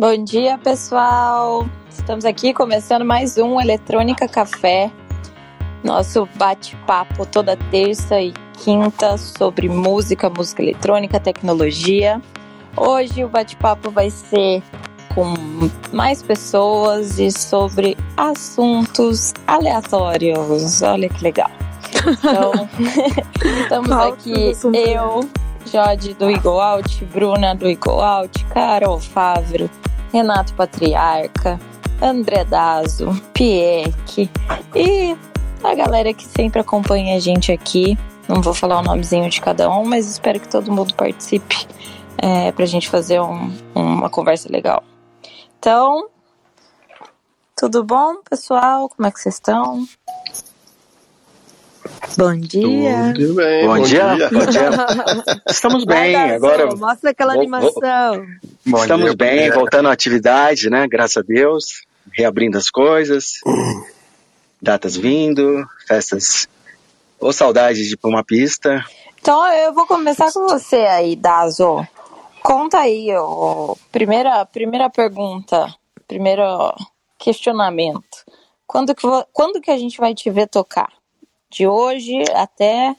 Bom dia, pessoal. Estamos aqui começando mais um Eletrônica Café. Nosso bate-papo toda terça e quinta sobre música, música eletrônica, tecnologia. Hoje o bate-papo vai ser com mais pessoas e sobre assuntos aleatórios. Olha que legal. Então, estamos aqui eu, Jode do Eagle Out, Bruna do Eagle Out, Carol Favro, Renato Patriarca, André Dazo, Pieck e a galera que sempre acompanha a gente aqui. Não vou falar o nomezinho de cada um, mas espero que todo mundo participe é, para a gente fazer um, uma conversa legal. Então, tudo bom, pessoal? Como é que vocês estão? Bom dia. Tudo bem. Bom, bom dia. dia. Bom dia. Estamos bem agora. Mostra aquela vou, animação. Vou... Estamos dia, bem, voltando à atividade, né? Graças a Deus, reabrindo as coisas, datas vindo, festas. Ou saudades de ir para uma pista. Então eu vou começar com você aí, Dazo. Conta aí, ó, primeira, primeira pergunta, primeiro questionamento. Quando que, quando que a gente vai te ver tocar? De hoje até.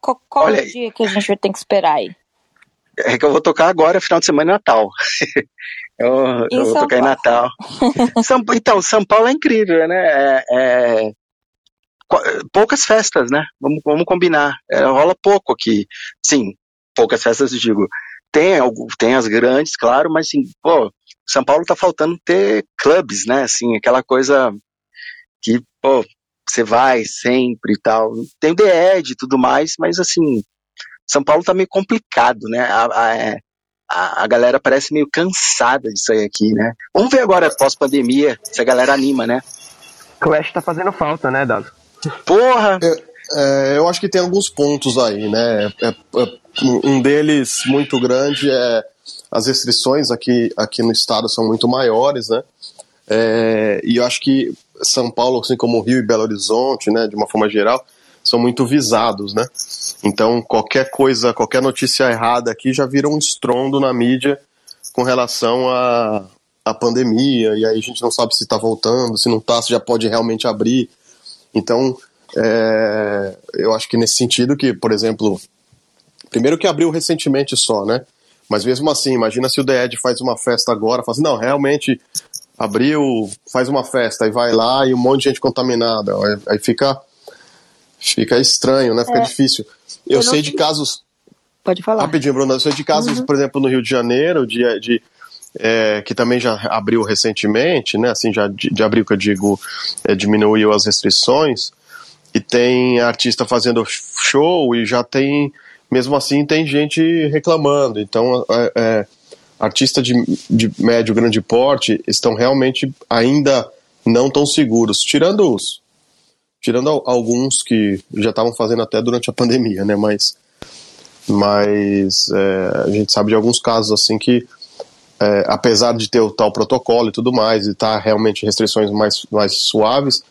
Qual, qual Olha, é dia que a gente tem que esperar aí? É que eu vou tocar agora, final de semana Natal. eu, eu vou São tocar Paulo. em Natal. São, então, São Paulo é incrível, né? É, é, poucas festas, né? Vamos, vamos combinar. É, rola pouco aqui. Sim, poucas festas, eu digo. Tem, tem as grandes, claro, mas assim, pô, São Paulo tá faltando ter clubes, né? Assim, aquela coisa que, pô, você vai sempre e tal. Tem o The Ed e tudo mais, mas assim, São Paulo tá meio complicado, né? A, a, é, a, galera parece meio cansada disso aí aqui, né? Vamos ver agora, pós-pandemia, se a galera anima, né? Clash tá fazendo falta, né, Dado? Porra! É, é, eu acho que tem alguns pontos aí, né? É, é, um deles muito grande é as restrições aqui, aqui no estado são muito maiores, né? É, e eu acho que São Paulo, assim como Rio e Belo Horizonte, né, de uma forma geral, são muito visados, né? Então qualquer coisa, qualquer notícia errada aqui já vira um estrondo na mídia com relação à a, a pandemia, e aí a gente não sabe se está voltando, se não está, se já pode realmente abrir. Então, é, eu acho que nesse sentido que, por exemplo, primeiro que abriu recentemente só, né? Mas mesmo assim, imagina se o The Ed faz uma festa agora, fala assim, não, realmente abriu, faz uma festa, e vai lá e um monte de gente contaminada. Aí fica, fica estranho, né? Fica é. difícil. Eu, eu sei de casos. Pode falar. Rapidinho, Bruno. Eu sei de casos, uhum. por exemplo, no Rio de Janeiro, de, de é, que também já abriu recentemente, né? Assim, já de, de abril que eu digo, é, diminuiu as restrições e tem artista fazendo show e já tem, mesmo assim, tem gente reclamando. Então, é, é, artistas de, de médio, grande porte estão realmente ainda não tão seguros, tirando os. Tirando alguns que já estavam fazendo até durante a pandemia, né? Mas, mas é, a gente sabe de alguns casos assim que, é, apesar de ter o tal protocolo e tudo mais, e tá realmente restrições mais, mais suaves,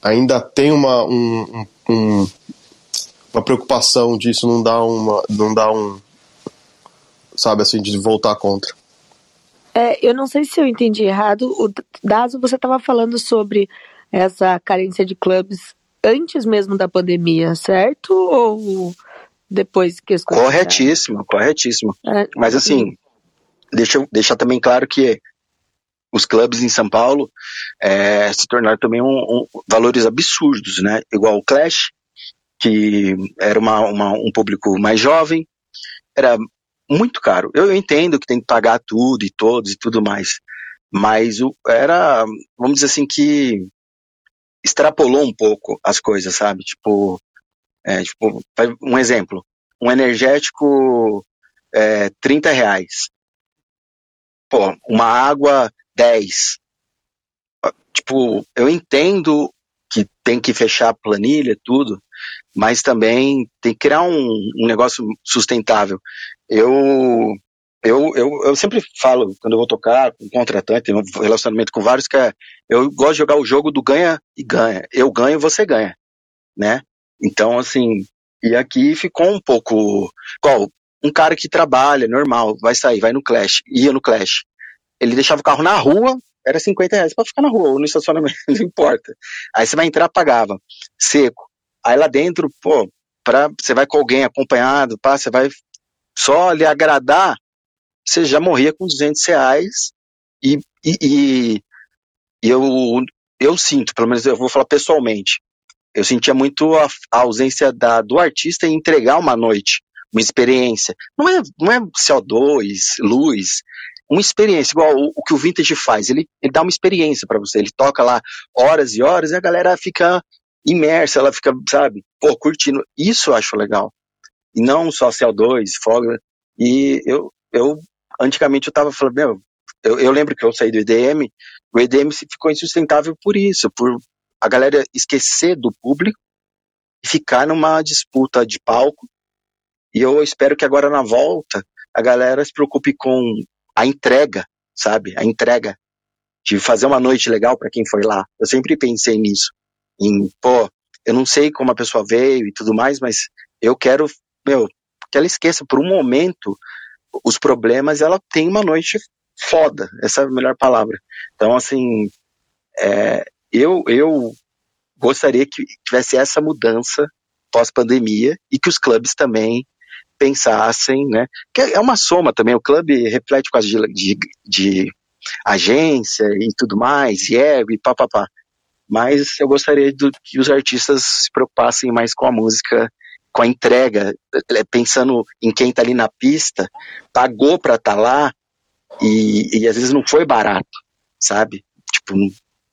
ainda tem uma, um, um, uma preocupação disso não dá uma não dá um sabe assim de voltar contra. É, eu não sei se eu entendi errado. O Dazo você estava falando sobre essa carência de clubes antes mesmo da pandemia certo? Ou depois que as coisas corretíssimo corretíssimo. É, mas assim deixa eu deixar também claro que os clubes em São Paulo é, se tornaram também um, um, valores absurdos, né? Igual o Clash, que era uma, uma, um público mais jovem, era muito caro. Eu entendo que tem que pagar tudo e todos e tudo mais, mas o, era, vamos dizer assim, que extrapolou um pouco as coisas, sabe? Tipo, é, tipo um exemplo, um energético é, 30 reais. Pô, uma água 10. Tipo, eu entendo que tem que fechar a planilha, tudo, mas também tem que criar um, um negócio sustentável. Eu, eu, eu, eu sempre falo, quando eu vou tocar com um contratante, tenho um relacionamento com vários, que é, eu gosto de jogar o jogo do ganha e ganha. Eu ganho, você ganha, né? Então, assim, e aqui ficou um pouco, qual, um cara que trabalha, normal, vai sair, vai no Clash, ia no Clash. Ele deixava o carro na rua, era 50 reais pra ficar na rua ou no estacionamento, não importa. Aí você vai entrar, pagava, seco. Aí lá dentro, pô, pra, você vai com alguém acompanhado, pá, você vai só lhe agradar, você já morria com 200 reais e, e, e eu, eu sinto, pelo menos eu vou falar pessoalmente, eu sentia muito a, a ausência da, do artista em entregar uma noite, uma experiência. Não é, não é CO2, luz, uma experiência, igual o, o que o Vintage faz. Ele, ele dá uma experiência para você. Ele toca lá horas e horas e a galera fica imersa, ela fica, sabe, pô, curtindo. Isso eu acho legal. E não só CO2, folga. E eu, eu antigamente eu tava falando, meu, eu, eu lembro que eu saí do EDM, o EDM ficou insustentável por isso, por a galera esquecer do público e ficar numa disputa de palco. E eu espero que agora na volta a galera se preocupe com a entrega, sabe? A entrega de fazer uma noite legal para quem foi lá. Eu sempre pensei nisso. Em, pô, eu não sei como a pessoa veio e tudo mais, mas eu quero, meu, que ela esqueça por um momento os problemas, ela tem uma noite foda, essa é a melhor palavra. Então, assim, é, eu, eu gostaria que tivesse essa mudança pós-pandemia e que os clubes também pensassem, né? Que é uma soma também, o clube reflete causa de, de, agência e tudo mais, e ego e papapá. Mas eu gostaria do, que os artistas se preocupassem mais com a música, com a entrega, é, pensando em quem está ali na pista, pagou para estar tá lá e, e às vezes não foi barato, sabe? Tipo,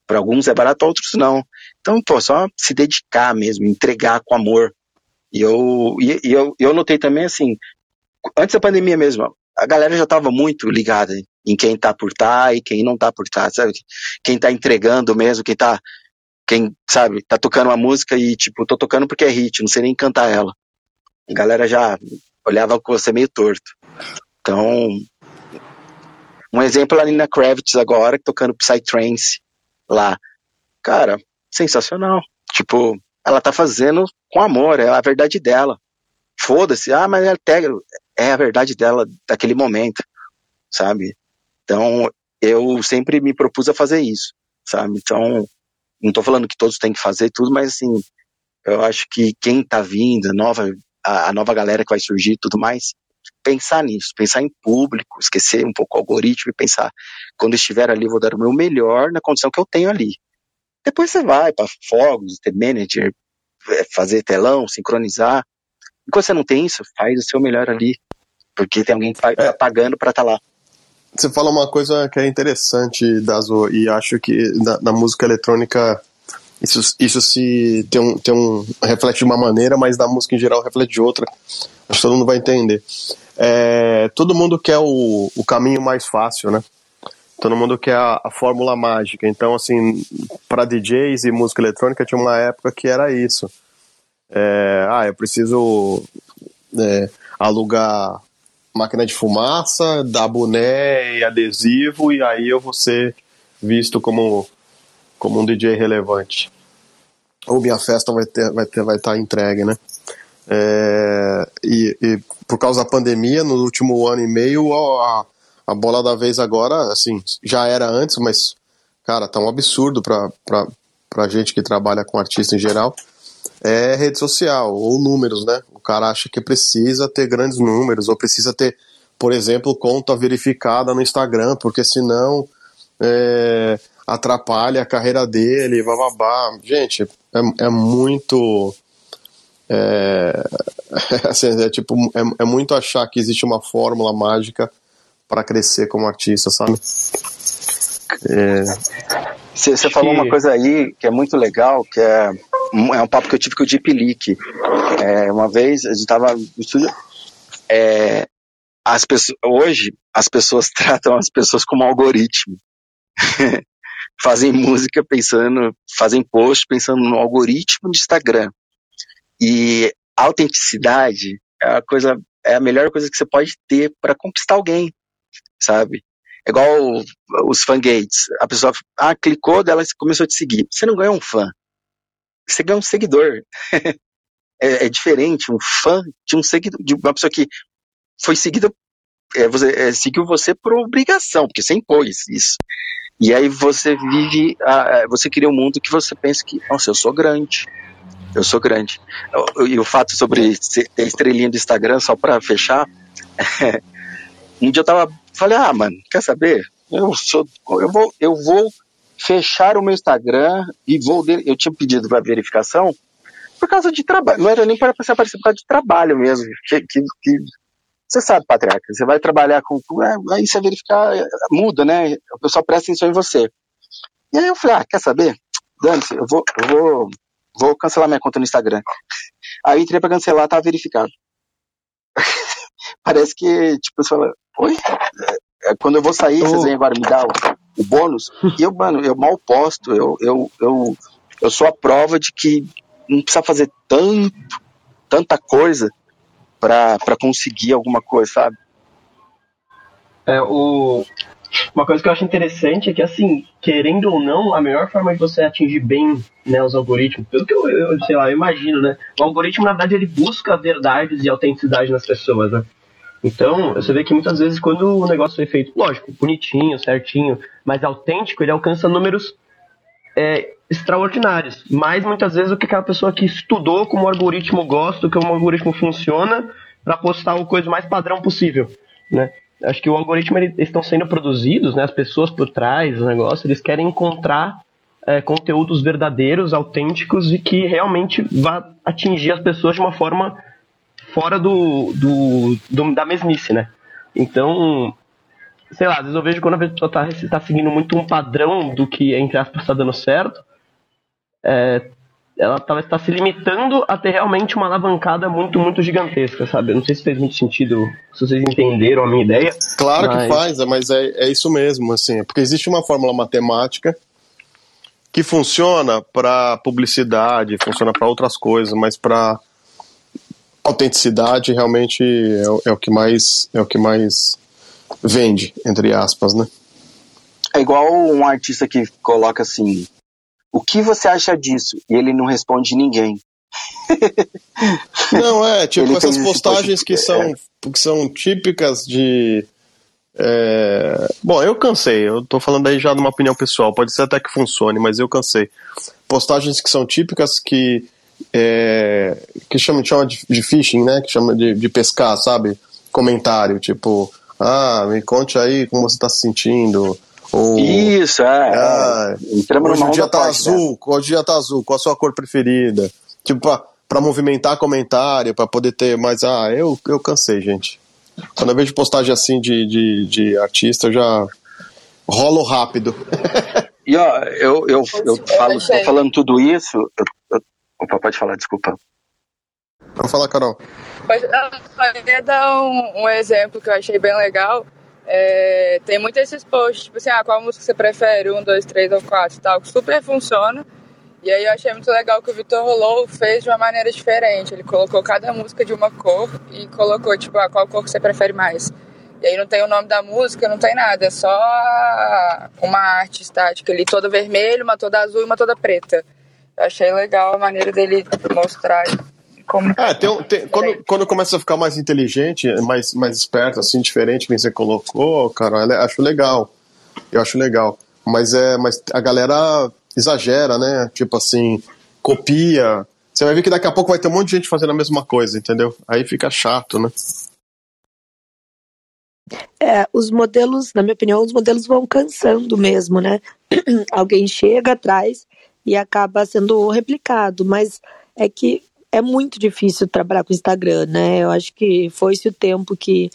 para alguns é barato, outros não. Então, pô, só se dedicar mesmo, entregar com amor. E eu, e, e eu, eu notei também, assim, antes da pandemia mesmo, a galera já estava muito ligada em quem tá por tá e quem não tá por tá, sabe? Quem tá entregando mesmo, quem tá, quem, sabe, tá tocando uma música e, tipo, tô tocando porque é hit, não sei nem cantar ela. A galera já olhava com você meio torto. Então, um exemplo ali na Kravitz agora, tocando Psytrance lá. Cara, sensacional. Tipo, ela tá fazendo com amor, é a verdade dela. Foda-se, ah, mas é, é a verdade dela daquele momento, sabe? Então, eu sempre me propus a fazer isso, sabe? Então, não tô falando que todos têm que fazer tudo, mas assim, eu acho que quem tá vindo, a nova, a, a nova galera que vai surgir e tudo mais, pensar nisso, pensar em público, esquecer um pouco o algoritmo e pensar, quando estiver ali, vou dar o meu melhor na condição que eu tenho ali. Depois você vai para fogos, ter manager, é, fazer telão, sincronizar. Enquanto você não tem isso, faz o seu melhor ali. Porque tem alguém é. pagando para estar tá lá. Você fala uma coisa que é interessante, Dazo, e acho que na, na, música eletrônica isso, isso se tem um, tem um reflete de uma maneira, mas na música em geral reflete de outra. Acho que todo mundo vai entender. É, todo mundo quer o, o caminho mais fácil, né? Todo mundo quer a, a fórmula mágica. Então, assim, para DJs e música eletrônica tinha uma época que era isso. É, ah, eu preciso é, alugar máquina de fumaça, dar boné e adesivo, e aí eu vou ser visto como, como um DJ relevante. Ou minha festa vai ter, vai ter, vai estar tá entregue, né? É, e, e, por causa da pandemia, no último ano e meio, a, a bola da vez agora, assim, já era antes, mas, cara, tá um absurdo pra, pra, pra gente que trabalha com artista em geral. É rede social, ou números, né? O cara acha que precisa ter grandes números, ou precisa ter, por exemplo, conta verificada no Instagram, porque senão é, atrapalha a carreira dele, bababá. Gente, é, é muito. É, assim, é tipo, é, é muito achar que existe uma fórmula mágica para crescer como artista, sabe? Você é... falou uma coisa aí que é muito legal, que é, é um papo que eu tive com o Deep Leak. É, uma vez, a gente estava no estúdio, é, as pessoas, hoje as pessoas tratam as pessoas como algoritmo. fazem música pensando, fazem post pensando no algoritmo de Instagram. E autenticidade é a coisa, é a melhor coisa que você pode ter para conquistar alguém sabe? É igual os fangates. A pessoa ah, clicou dela começou a te seguir. Você não ganha um fã. Você ganha um seguidor. é, é, diferente um fã de um seguidor, de uma pessoa que foi seguido, é, você, é, seguiu você por obrigação, porque você impôs isso. E aí você vive, a, você cria um mundo que você pensa que, nossa, eu sou grande. Eu sou grande. E o fato sobre ter estrelinha do Instagram, só para fechar, um dia eu tava, falei, ah, mano, quer saber? Eu sou, eu vou, eu vou fechar o meu Instagram e vou, eu tinha pedido para verificação por causa de trabalho, não era nem para aparecer por causa de trabalho mesmo, que, que, que você sabe, patriarca, você vai trabalhar com. É, aí você verificar, é, muda, né? O pessoal presta atenção em você. E aí eu falei, ah, quer saber? Dane-se, eu vou, eu vou, vou cancelar minha conta no Instagram. Aí entrei pra cancelar, tá verificado. Parece que, tipo, você fala, oi? É, quando eu vou sair, oh. vocês vêm agora me dar o, bônus. E eu, mano, eu mal posto, eu, eu, eu, eu sou a prova de que não precisa fazer tanto, tanta coisa para conseguir alguma coisa, sabe? É, o... Uma coisa que eu acho interessante é que, assim, querendo ou não, a melhor forma de você atingir bem né, os algoritmos, pelo que eu, eu, sei lá, eu imagino, né? O algoritmo, na verdade, ele busca verdades e autenticidade nas pessoas, né? Então, você vê que muitas vezes quando o negócio é feito, lógico, bonitinho, certinho, mas autêntico, ele alcança números é, extraordinários. Mais muitas vezes do que aquela pessoa que estudou como o algoritmo gosta, como o algoritmo funciona, para postar o coisa mais padrão possível, né? Acho que o algoritmo eles estão sendo produzidos, né? As pessoas por trás do negócio, eles querem encontrar é, conteúdos verdadeiros, autênticos e que realmente vá atingir as pessoas de uma forma fora do, do, do da mesmice, né? Então, sei lá, às vezes eu vejo quando a pessoa está tá seguindo muito um padrão do que, entre aspas, está dando certo, é, ela talvez está se limitando a ter realmente uma alavancada muito, muito gigantesca, sabe? Eu não sei se fez muito sentido, se vocês entenderam a minha ideia. Claro mas... que faz, é, mas é, é isso mesmo, assim, porque existe uma fórmula matemática que funciona para publicidade, funciona para outras coisas, mas para autenticidade realmente é, é, o que mais é o que mais vende, entre aspas, né? É igual um artista que coloca assim: o que você acha disso? E ele não responde ninguém. não, é, tipo ele essas postagens que são, é. que são típicas de. É... Bom, eu cansei, eu tô falando aí já de uma opinião pessoal, pode ser até que funcione, mas eu cansei. Postagens que são típicas que. É... que chama, chama de, de phishing, né? Que chama de, de pescar, sabe? Comentário, tipo ah, me conte aí como você está se sentindo. Ou, Isso, é. Ah, hoje o dia tá parte, azul, né? hoje o dia tá azul, qual a sua cor preferida? Tipo, pra, pra movimentar comentário, para poder ter mais. Ah, eu, eu cansei, gente. Quando eu vejo postagem assim de, de, de artista, eu já rolo rápido. e ó, eu, eu, eu falo, tô falando tudo isso. Eu, eu, opa, pode falar, desculpa. Vamos falar, Carol. Eu queria dar um, um, exemplo que eu achei bem legal. É, tem muitos esses posts, tipo assim, ah, qual música você prefere? Um, dois, três ou quatro tal, que super funciona. E aí eu achei muito legal que o Vitor Rolou fez de uma maneira diferente. Ele colocou cada música de uma cor e colocou, tipo, ah, qual cor que você prefere mais? E aí não tem o nome da música, não tem nada, é só uma arte estática ali, toda vermelha, uma toda azul e uma toda preta. Eu achei legal a maneira dele mostrar como... É, tem, tem, quando, quando começa a ficar mais inteligente, mais, mais esperto, assim, diferente que você colocou, cara, acho legal. Eu acho legal. Mas é, mas a galera exagera, né? Tipo assim, copia. Você vai ver que daqui a pouco vai ter um monte de gente fazendo a mesma coisa, entendeu? Aí fica chato, né? É, os modelos, na minha opinião, os modelos vão cansando mesmo, né? Alguém chega atrás e acaba sendo replicado, mas é que é muito difícil trabalhar com Instagram, né? Eu acho que foi esse o tempo que,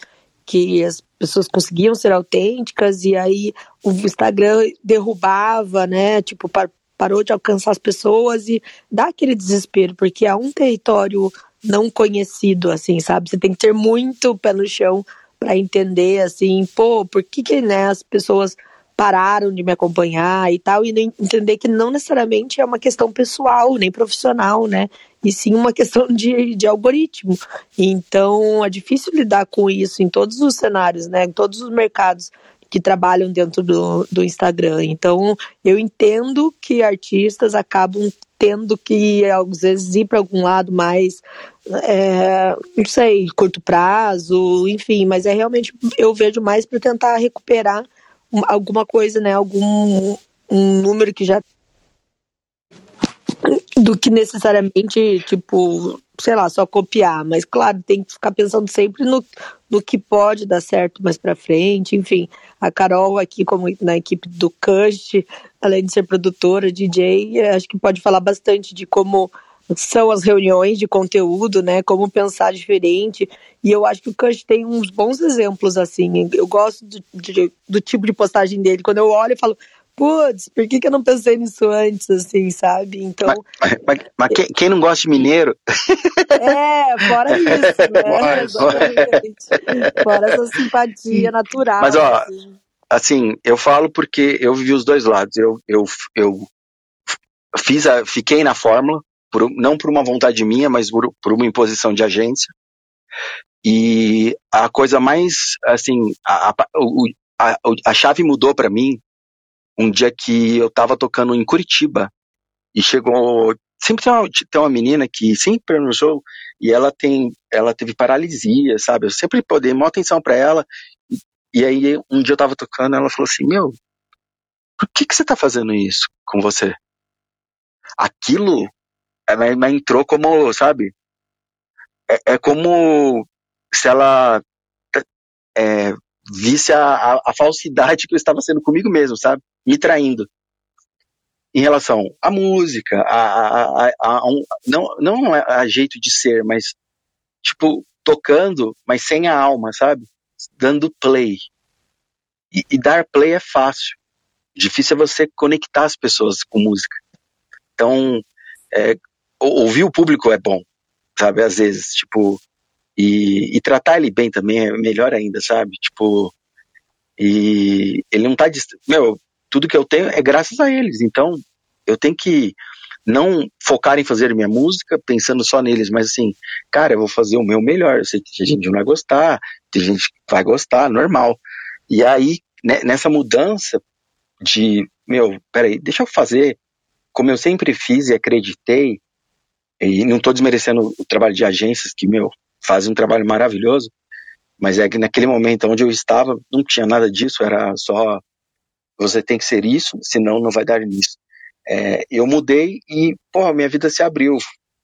que as pessoas conseguiam ser autênticas e aí o Instagram derrubava, né? Tipo, par, parou de alcançar as pessoas e dá aquele desespero, porque é um território não conhecido, assim, sabe? Você tem que ter muito pé no chão para entender, assim, pô, por que, que né, as pessoas pararam de me acompanhar e tal, e entender que não necessariamente é uma questão pessoal, nem profissional, né? E sim uma questão de, de algoritmo. Então é difícil lidar com isso em todos os cenários, né? Em todos os mercados que trabalham dentro do, do Instagram. Então eu entendo que artistas acabam tendo que, às vezes, ir para algum lado mais, é, não sei, curto prazo, enfim, mas é realmente, eu vejo mais para tentar recuperar alguma coisa, né, algum um número que já do que necessariamente, tipo, sei lá, só copiar. Mas, claro, tem que ficar pensando sempre no, no que pode dar certo mais para frente. Enfim, a Carol aqui, como na equipe do Cush, além de ser produtora, DJ, acho que pode falar bastante de como são as reuniões de conteúdo, né? Como pensar diferente. E eu acho que o Cush tem uns bons exemplos, assim. Eu gosto do, do tipo de postagem dele. Quando eu olho, eu falo, putz, por que, que eu não pensei nisso antes, assim, sabe? Então. Mas, mas, mas quem, quem, não gosta de mineiro? É, fora isso, né? Exatamente. Fora essa simpatia natural. Mas, ó, assim. assim. eu falo porque eu vivi os dois lados. Eu, eu, eu fiz a, fiquei na fórmula, por, não por uma vontade minha, mas por, por uma imposição de agência. E a coisa mais, assim, a, a, a, a chave mudou para mim um dia que eu tava tocando em Curitiba. E chegou sempre tem uma, tem uma menina que sempre no show e ela tem ela teve paralisia sabe? Eu sempre dei maior atenção para ela. E, e, aí um dia eu tava tocando ela falou assim meu por que que você tá fazendo isso com você? Aquilo ela, ela entrou como sabe é, é como se ela é, visse a, a, a falsidade que eu estava sendo comigo mesmo sabe me traindo em relação à música, a, a, a, um, não, não a jeito de ser, mas tipo tocando, mas sem a alma, sabe? Dando play. E, e, dar play é fácil. Difícil é você conectar as pessoas com música. Então, é, ouvir o público é bom, sabe? Às vezes, tipo, e, e tratar ele bem também é melhor ainda, sabe? Tipo, e ele não tá dist... meu tudo que eu tenho é graças a eles. Então, eu tenho que não focar em fazer minha música pensando só neles, mas assim, cara, eu vou fazer o meu melhor. Eu sei que a gente não vai gostar, tem gente que vai gostar, normal. E aí, né, nessa mudança de, meu, peraí, deixa eu fazer como eu sempre fiz e acreditei, e não estou desmerecendo o trabalho de agências que, meu, fazem um trabalho maravilhoso, mas é que naquele momento onde eu estava, não tinha nada disso, era só você tem que ser isso, senão não vai dar nisso. É, eu mudei e, pô, minha vida se abriu.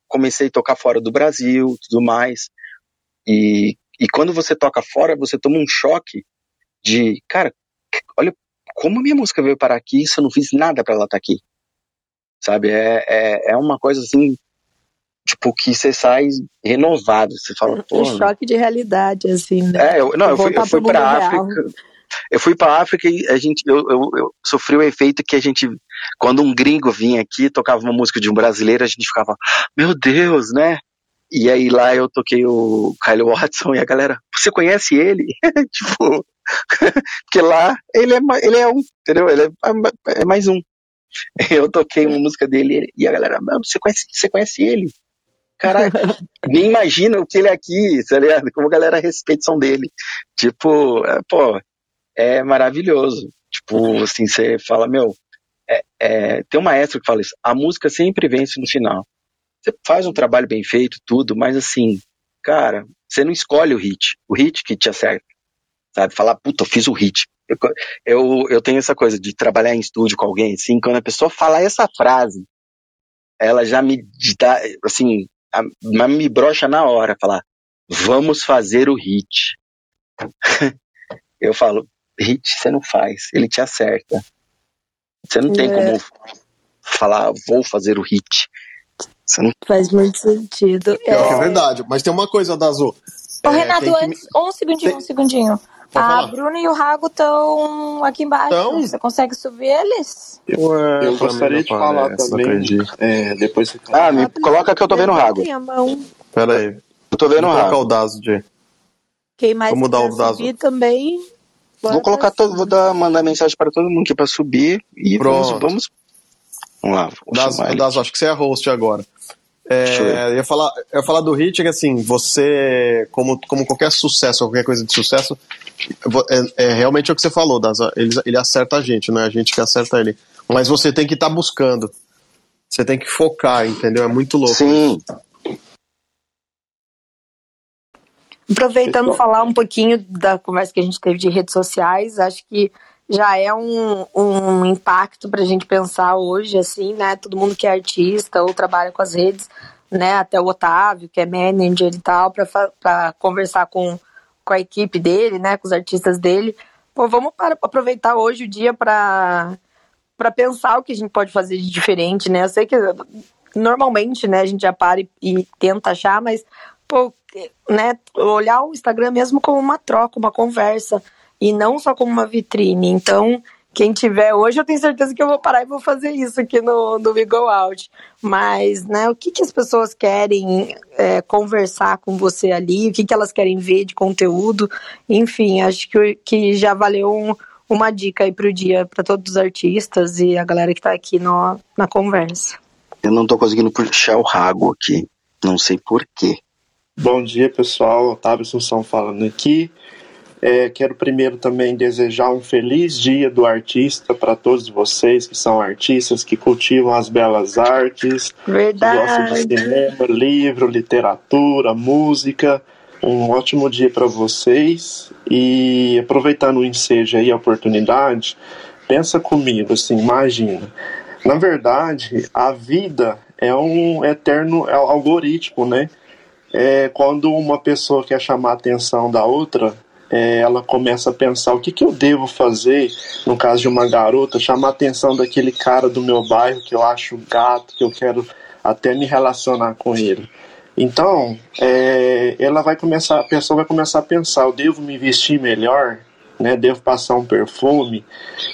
Comecei a tocar fora do Brasil, tudo mais. E, e quando você toca fora, você toma um choque de, cara, olha como minha música veio parar aqui se eu não fiz nada para ela estar tá aqui. Sabe? É, é, é uma coisa assim, tipo, que você sai renovado. Você fala, pô. Um choque de realidade, assim, né? É, eu, não, eu fui, eu fui pra África. Real. Eu fui para África e a gente, eu, eu, eu, sofri o efeito que a gente, quando um gringo vinha aqui, tocava uma música de um brasileiro, a gente ficava, meu Deus, né? E aí lá eu toquei o Kyle Watson e a galera, você conhece ele? tipo, porque lá ele é, ele é um, entendeu? Ele é, é mais um. Eu toquei uma música dele e a galera, você conhece, você conhece ele? Caralho, nem imagina o que ele é aqui, tá ligado? Como a galera respeita o som dele. Tipo, é, pô, é maravilhoso. Tipo, assim, você fala, meu, é, é, tem um maestro que fala isso, a música sempre vence no final. Você faz um trabalho bem feito, tudo, mas assim, cara, você não escolhe o hit, o hit que te acerta, sabe? Falar, puta, eu fiz o hit. Eu, eu, eu tenho essa coisa de trabalhar em estúdio com alguém, assim, quando a pessoa fala essa frase, ela já me dá, assim, a, me brocha na hora, falar, vamos fazer o hit. eu falo, hit você não faz, ele te acerta. Você não tem é. como falar, vou fazer o hit. Você não... Faz muito sentido. É, é verdade, mas tem uma coisa da Azul. Ô, é, Renato, antes, me... um segundinho, tem... um segundinho. A Bruna e o Rago estão aqui embaixo. Então... Você consegue subir eles? Eu, eu gostaria de falar também. É, depois você Ah, me coloca que eu tô vendo o Rago. Pera aí. Eu tô vendo o Rago. Vou colocar o Dazo, de. Quem mais Vamos dar o Dazo. também Vou colocar todo, vou dar, mandar mensagem para todo mundo aqui para subir e Pronto. vamos, vamos. Vamos lá. Das, das, acho que você é host agora. É, eu ia falar, eu ia falar do Hit que assim, você, como, como qualquer sucesso, qualquer coisa de sucesso, é, é realmente o que você falou, das, ele, ele acerta a gente, não é a gente que acerta ele. Mas você tem que estar tá buscando. você tem que focar, entendeu? É muito louco. Sim. Aproveitando falar um pouquinho da conversa que a gente teve de redes sociais, acho que já é um, um impacto para a gente pensar hoje, assim, né? Todo mundo que é artista ou trabalha com as redes, né? Até o Otávio, que é manager e tal, para conversar com, com a equipe dele, né? Com os artistas dele. Pô, vamos para, aproveitar hoje o dia para para pensar o que a gente pode fazer de diferente, né? Eu sei que normalmente, né, a gente já para e, e tenta achar, mas pô, né, olhar o Instagram mesmo como uma troca, uma conversa e não só como uma vitrine. Então, quem tiver hoje, eu tenho certeza que eu vou parar e vou fazer isso aqui no, no We Go Out. Mas, né, o que, que as pessoas querem é, conversar com você ali, o que, que elas querem ver de conteúdo, enfim, acho que, que já valeu um, uma dica aí para o dia para todos os artistas e a galera que está aqui no, na conversa. Eu não estou conseguindo puxar o rago aqui, não sei porquê. Bom dia, pessoal. Otávio Assunção falando aqui. É, quero primeiro também desejar um feliz dia do artista para todos vocês que são artistas, que cultivam as belas artes, Verdade. gostam de cinema, livro, literatura, música. Um ótimo dia para vocês e aproveitando o ensejo aí, a oportunidade, pensa comigo, assim, imagina. Na verdade, a vida é um eterno algoritmo, né? É quando uma pessoa quer chamar a atenção da outra, é, ela começa a pensar o que, que eu devo fazer, no caso de uma garota, chamar a atenção daquele cara do meu bairro que eu acho gato, que eu quero até me relacionar com ele. Então, é, ela vai começar, a pessoa vai começar a pensar, eu devo me vestir melhor, né? Devo passar um perfume.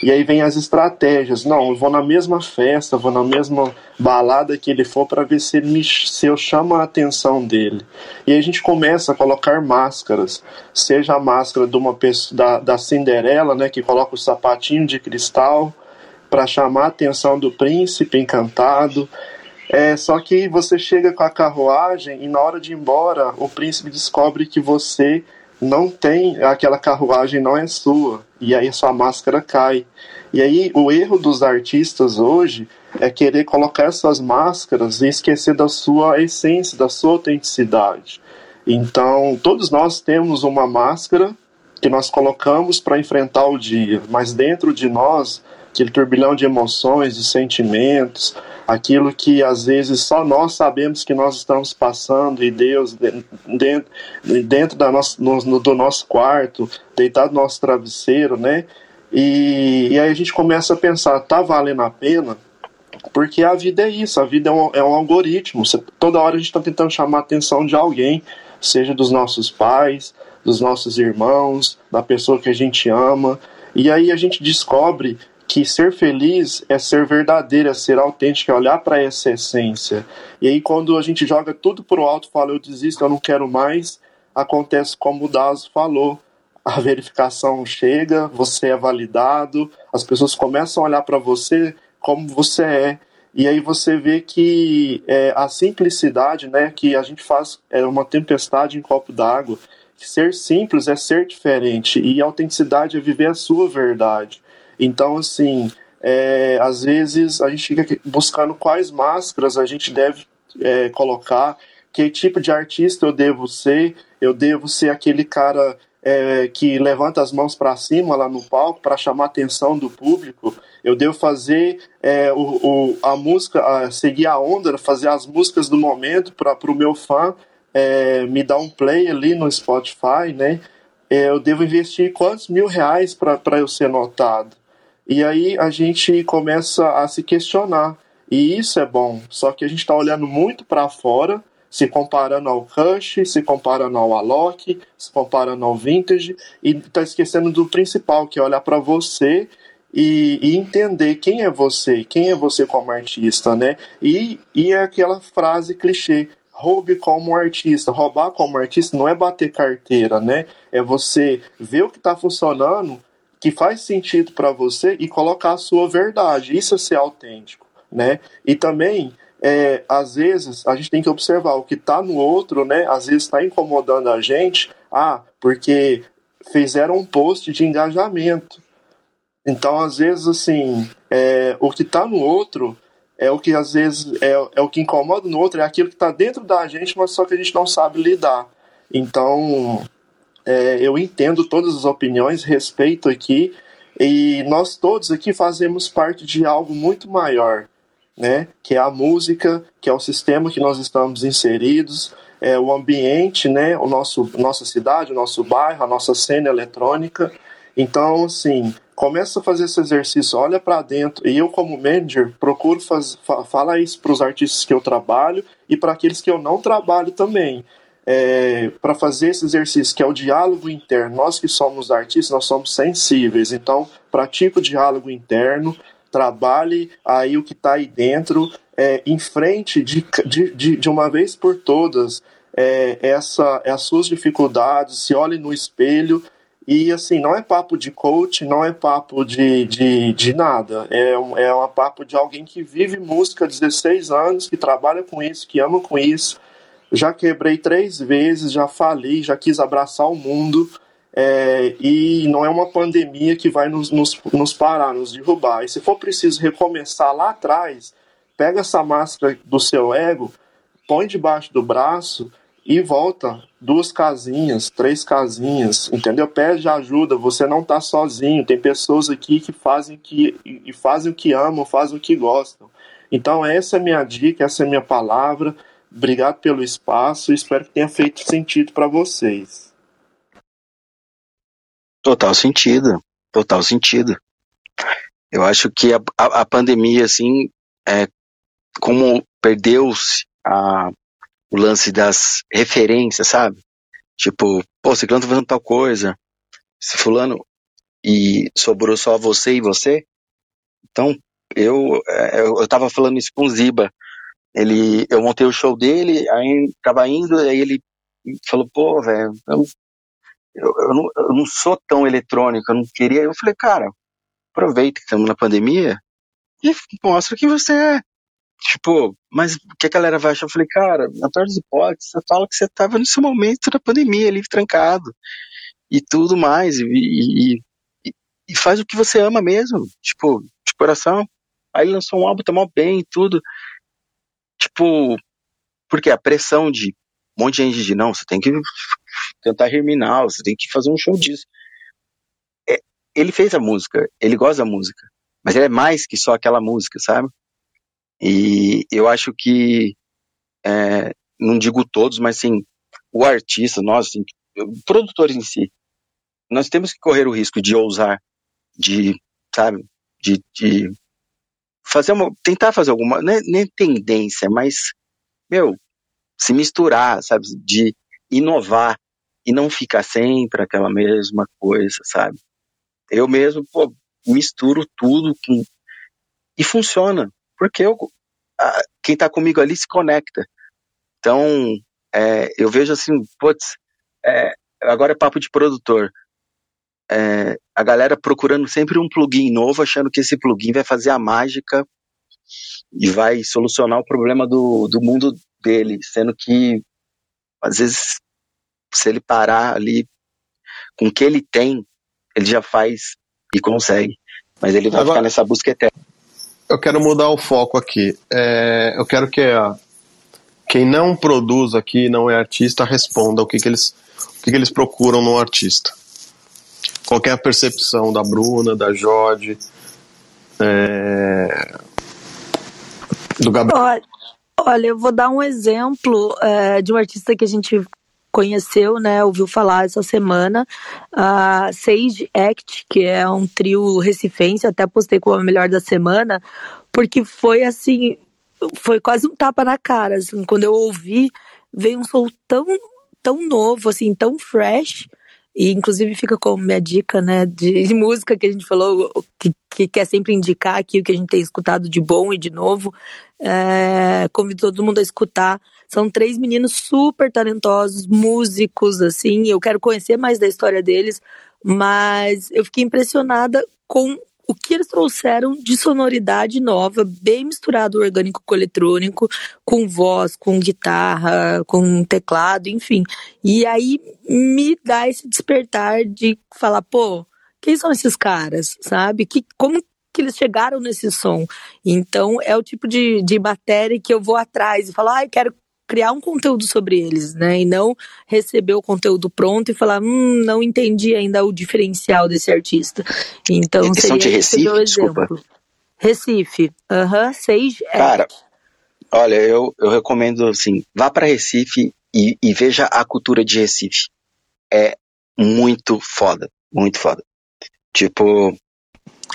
E aí vem as estratégias. Não, eu vou na mesma festa, vou na mesma balada que ele for para ver se, ele me, se eu chamo a atenção dele. E aí a gente começa a colocar máscaras, seja a máscara de uma pessoa da, da Cinderela, né, que coloca o sapatinho de cristal para chamar a atenção do príncipe encantado. É, só que você chega com a carruagem e na hora de ir embora, o príncipe descobre que você não tem, aquela carruagem não é sua, e aí sua máscara cai. E aí o erro dos artistas hoje é querer colocar essas máscaras e esquecer da sua essência, da sua autenticidade. Então, todos nós temos uma máscara que nós colocamos para enfrentar o dia, mas dentro de nós, aquele turbilhão de emoções, de sentimentos, aquilo que às vezes só nós sabemos que nós estamos passando e Deus dentro, dentro da nossa, no, do nosso quarto, deitado no nosso travesseiro, né? E, e aí a gente começa a pensar, tá valendo a pena? Porque a vida é isso, a vida é um, é um algoritmo. Você, toda hora a gente está tentando chamar a atenção de alguém, seja dos nossos pais, dos nossos irmãos, da pessoa que a gente ama. E aí a gente descobre que ser feliz é ser verdadeiro, é ser autêntico, é olhar para essa essência. E aí, quando a gente joga tudo pro alto, fala eu desisto, eu não quero mais, acontece como o Dazo falou. A verificação chega, você é validado, as pessoas começam a olhar para você como você é. E aí você vê que é, a simplicidade, né, que a gente faz é uma tempestade em copo d'água. Ser simples é ser diferente e autenticidade é viver a sua verdade. Então, assim, é, às vezes a gente fica buscando quais máscaras a gente deve é, colocar, que tipo de artista eu devo ser, eu devo ser aquele cara é, que levanta as mãos para cima lá no palco para chamar a atenção do público. Eu devo fazer é, o, o, a música, a, seguir a onda, fazer as músicas do momento para o meu fã é, me dar um play ali no Spotify, né? É, eu devo investir quantos mil reais para eu ser notado? E aí a gente começa a se questionar. E isso é bom, só que a gente está olhando muito para fora, se comparando ao Rush, se comparando ao Alok, se comparando ao Vintage, e está esquecendo do principal, que é olhar para você e, e, entender quem é você, quem é você como artista, né? E, e é aquela frase clichê, roube como artista. Roubar como artista não é bater carteira, né? É você ver o que está funcionando que faz sentido para você e colocar a sua verdade. Isso é ser autêntico, né? E também, é, às vezes, a gente tem que observar o que está no outro, né? Às vezes está incomodando a gente, ah, porque fizeram um post de engajamento. Então, às vezes, assim, é, o que está no outro é o que às vezes é, é o que incomoda no outro, é aquilo que está dentro da gente, mas só que a gente não sabe lidar. Então, é, eu entendo todas as opiniões, respeito aqui, e nós todos aqui fazemos parte de algo muito maior, né? Que é a música, que é o sistema que nós estamos inseridos, é o ambiente, né? O nosso, nossa cidade, o nosso bairro, a nossa cena eletrônica. Então, assim, começa a fazer esse exercício, olha para dentro. E eu, como manager, procuro faz, fa falar isso para os artistas que eu trabalho e para aqueles que eu não trabalho também. É, para fazer esse exercício, que é o diálogo interno. Nós que somos artistas, nós somos sensíveis. Então, pratique o diálogo interno, trabalhe aí o que está aí dentro, é, enfrente de, de, de uma vez por todas é, essa, as suas dificuldades, se olhe no espelho e assim, não é papo de coach, não é papo de, de, de nada. É um, é um papo de alguém que vive música há 16 anos, que trabalha com isso, que ama com isso. Já quebrei três vezes, já falei, já quis abraçar o mundo. É, e não é uma pandemia que vai nos, nos, nos parar, nos derrubar. E se for preciso recomeçar lá atrás, pega essa máscara do seu ego, põe debaixo do braço e volta duas casinhas, três casinhas, entendeu? Pede ajuda, você não está sozinho, tem pessoas aqui que fazem que e fazem o que amam, fazem o que gostam. Então essa é minha dica, essa é minha palavra. Obrigado pelo espaço, espero que tenha feito sentido para vocês. Total sentido, total sentido. Eu acho que a, a, a pandemia, assim, é, como perdeu-se o lance das referências, sabe? Tipo, pô, Ciclano tá fazendo tal coisa, se fulano, e sobrou só você e você. Então, eu, é, eu, eu tava falando isso com o Ziba. Ele, eu montei o show dele, aí tava indo, aí ele falou, pô, velho, eu, eu, eu, não, eu não sou tão eletrônico, eu não queria. Eu falei, cara, aproveita que estamos na pandemia e mostra quem você é. Tipo, mas o que a galera vai achar? Eu falei, cara, na pior das hipóteses, você fala que você estava nesse momento da pandemia, ali trancado e tudo mais, e, e, e, e, faz o que você ama mesmo, tipo, de coração. Aí lançou um álbum, tá mó bem e tudo. Tipo, porque a pressão de um monte de gente de não, você tem que cantar Herminal, você tem que fazer um show disso. É, ele fez a música, ele gosta da música, mas ele é mais que só aquela música, sabe? E eu acho que, é, não digo todos, mas sim, o artista, nós, assim, produtores em si, nós temos que correr o risco de ousar, de, sabe, de, de fazer uma, tentar fazer alguma, não é, nem tendência, mas, meu, se misturar, sabe, de inovar e não ficar sempre aquela mesma coisa, sabe? Eu mesmo, pô, misturo tudo com, e funciona porque eu, a, quem está comigo ali se conecta. Então, é, eu vejo assim, putz, é, agora é papo de produtor. É, a galera procurando sempre um plugin novo, achando que esse plugin vai fazer a mágica e vai solucionar o problema do, do mundo dele, sendo que às vezes se ele parar ali com o que ele tem, ele já faz e consegue, mas ele vai Agora, ficar nessa busca eterna eu quero mudar o foco aqui. É, eu quero que a, quem não produz aqui, não é artista, responda o que, que, eles, o que, que eles procuram no artista. Qual a percepção da Bruna, da Jorge, é, do Gabriel? Olha, eu vou dar um exemplo é, de um artista que a gente conheceu, né, ouviu falar essa semana, a Sage Act, que é um trio recifense, até postei como a melhor da semana, porque foi assim, foi quase um tapa na cara, assim, quando eu ouvi, veio um som tão, tão novo, assim, tão fresh, e inclusive fica como minha dica, né, de, música que a gente falou, que, que quer sempre indicar aqui o que a gente tem escutado de bom e de novo. É, convido todo mundo a escutar. São três meninos super talentosos, músicos, assim. Eu quero conhecer mais da história deles, mas eu fiquei impressionada com o que eles trouxeram de sonoridade nova, bem misturado orgânico com eletrônico, com voz, com guitarra, com teclado, enfim. E aí me dá esse despertar de falar, pô, quem são esses caras, sabe? Que, como que eles chegaram nesse som. Então, é o tipo de, de matéria que eu vou atrás e falo, ah, eu quero criar um conteúdo sobre eles, né? E não receber o conteúdo pronto e falar, hum, não entendi ainda o diferencial desse artista. Então, Eles seria são de Recife, desculpa. exemplo. Recife, aham, uhum, Sage Cara, olha, eu, eu recomendo, assim, vá para Recife e, e veja a cultura de Recife. É muito foda, muito foda. Tipo,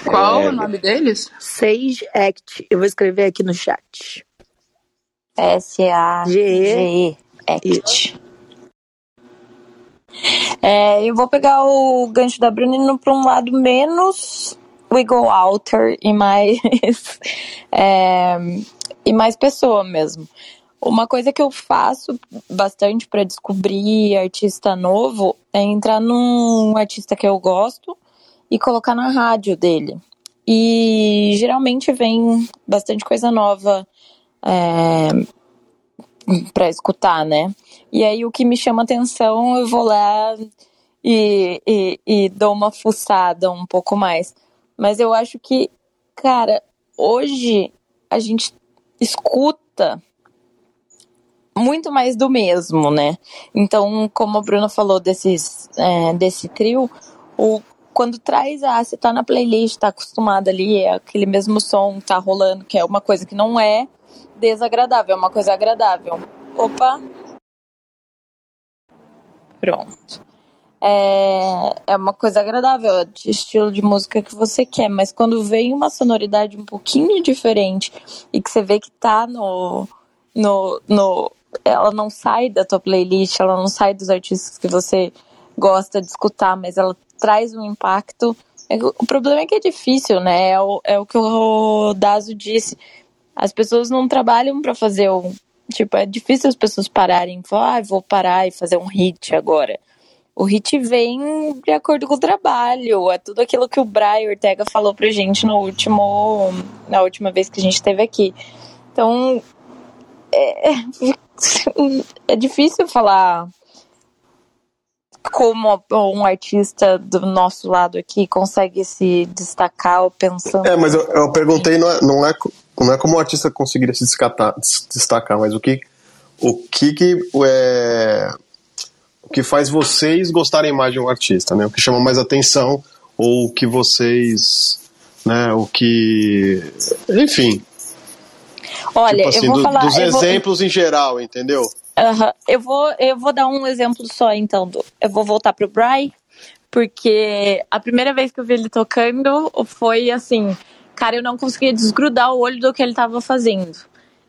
qual é... o nome deles? Sage Act. Eu vou escrever aqui no chat. S-A-G-E Act. É, eu vou pegar o gancho da Bruna para um lado menos wiggle outer e mais é, e mais pessoa mesmo. Uma coisa que eu faço bastante para descobrir artista novo é entrar num artista que eu gosto e colocar na rádio dele. E geralmente vem bastante coisa nova é, para escutar, né? E aí o que me chama atenção, eu vou lá e, e, e dou uma fuçada um pouco mais. Mas eu acho que, cara, hoje a gente escuta muito mais do mesmo, né? Então, como a Bruna falou desses, é, desse trio, o, quando traz a, você tá na playlist, tá acostumado ali, é aquele mesmo som tá rolando, que é uma coisa que não é desagradável, é uma coisa agradável. Opa! Pronto. É, é uma coisa agradável, de estilo de música que você quer, mas quando vem uma sonoridade um pouquinho diferente e que você vê que tá no, no, no. Ela não sai da tua playlist, ela não sai dos artistas que você gosta de escutar, mas ela traz um impacto. É o problema é que é difícil, né? É o, é o que o Dazo disse. As pessoas não trabalham para fazer um. Tipo, é difícil as pessoas pararem e falar, ah, vou parar e fazer um hit agora. O hit vem de acordo com o trabalho. É tudo aquilo que o Brian Ortega falou pra gente no último, na última vez que a gente esteve aqui. Então, é, é difícil falar como um artista do nosso lado aqui consegue se destacar pensando. É, mas eu, eu perguntei, não é, não, é, não é como o artista conseguiria se destacar, destacar mas o que o que, que é, o que faz vocês gostarem mais de um artista, né? O que chama mais atenção ou o que vocês, né? O que, enfim. Olha, tipo assim, eu vou do, falar, dos exemplos vou... em geral, entendeu? Uhum. Eu, vou, eu vou dar um exemplo só, então. Do, eu vou voltar pro Bry, porque a primeira vez que eu vi ele tocando foi assim, cara, eu não conseguia desgrudar o olho do que ele estava fazendo.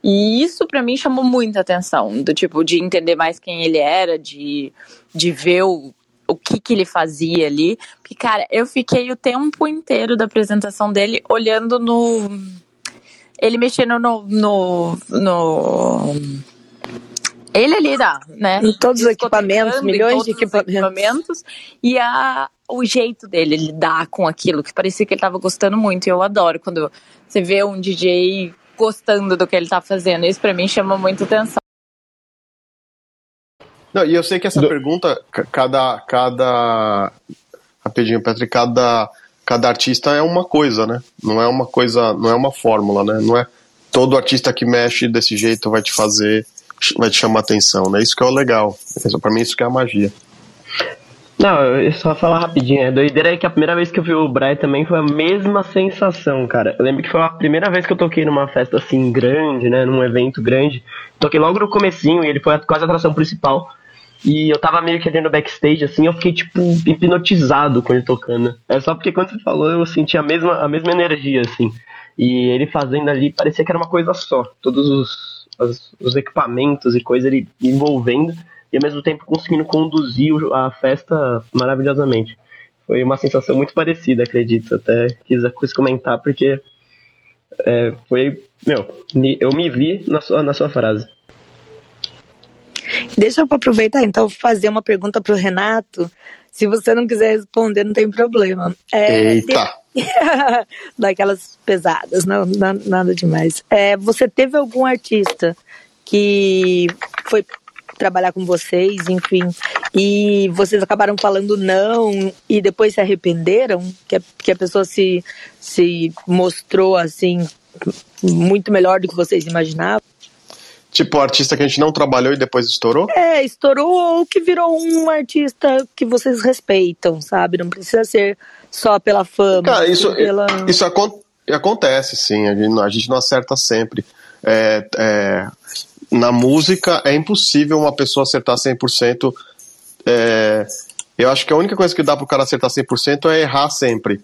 E isso para mim chamou muita atenção, do tipo, de entender mais quem ele era, de, de ver o, o que, que ele fazia ali. Porque, cara, eu fiquei o tempo inteiro da apresentação dele olhando no. Ele mexendo no, no, no ele ali dá, né? Em todos os equipamentos, milhões de equipamentos. equipamentos. E a, o jeito dele lidar com aquilo, que parecia que ele tava gostando muito. E eu adoro quando você vê um DJ gostando do que ele tá fazendo. Isso para mim chama muita atenção. Não, e eu sei que essa do... pergunta, cada. cada rapidinho, Patrick, cada, cada artista é uma coisa, né? Não é uma coisa, não é uma fórmula, né? Não é todo artista que mexe desse jeito vai te fazer vai te chamar atenção, né? Isso que é o legal. Para mim, isso que é a magia. Não, eu só falar rapidinho, é doideira é que a primeira vez que eu vi o Brian também foi a mesma sensação, cara. Eu lembro que foi a primeira vez que eu toquei numa festa assim grande, né, num evento grande. Toquei logo no comecinho e ele foi quase a atração principal. E eu tava meio que ali no backstage, assim, eu fiquei, tipo, hipnotizado com ele tocando. É só porque quando você falou, eu senti a mesma, a mesma energia, assim. E ele fazendo ali, parecia que era uma coisa só. Todos os as, os equipamentos e coisas ele envolvendo e ao mesmo tempo conseguindo conduzir a festa maravilhosamente. Foi uma sensação muito parecida, acredito. Até quis, quis comentar porque é, foi. Meu, eu me vi na sua, na sua frase. Deixa eu aproveitar então fazer uma pergunta para o Renato. Se você não quiser responder, não tem problema. É, Eita! daquelas pesadas, não, nada demais. É, você teve algum artista que foi trabalhar com vocês, enfim, e vocês acabaram falando não e depois se arrependeram? Que a, que a pessoa se, se mostrou assim muito melhor do que vocês imaginavam? Tipo, artista que a gente não trabalhou e depois estourou? É, estourou ou que virou um artista que vocês respeitam, sabe? Não precisa ser só pela fama. Cara, isso, pela... isso acontece, sim. A gente, a gente não acerta sempre. É, é, na música é impossível uma pessoa acertar 100%. É, eu acho que a única coisa que dá pro cara acertar 100% é errar sempre.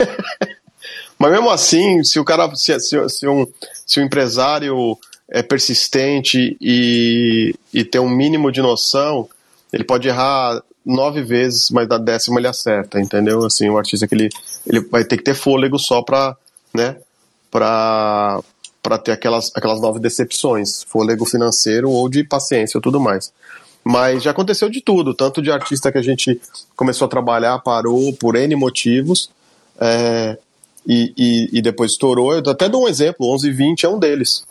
Mas mesmo assim, se o cara, se, se, se, um, se um empresário é persistente e, e tem um mínimo de noção, ele pode errar nove vezes, mas da décima ele acerta, entendeu? Assim, o artista que ele, ele vai ter que ter fôlego só para, né, ter aquelas, aquelas nove decepções, fôlego financeiro ou de paciência ou tudo mais. Mas já aconteceu de tudo, tanto de artista que a gente começou a trabalhar, parou por N motivos, é, e, e, e, depois estourou. Eu até dou um exemplo, 1120 é um deles.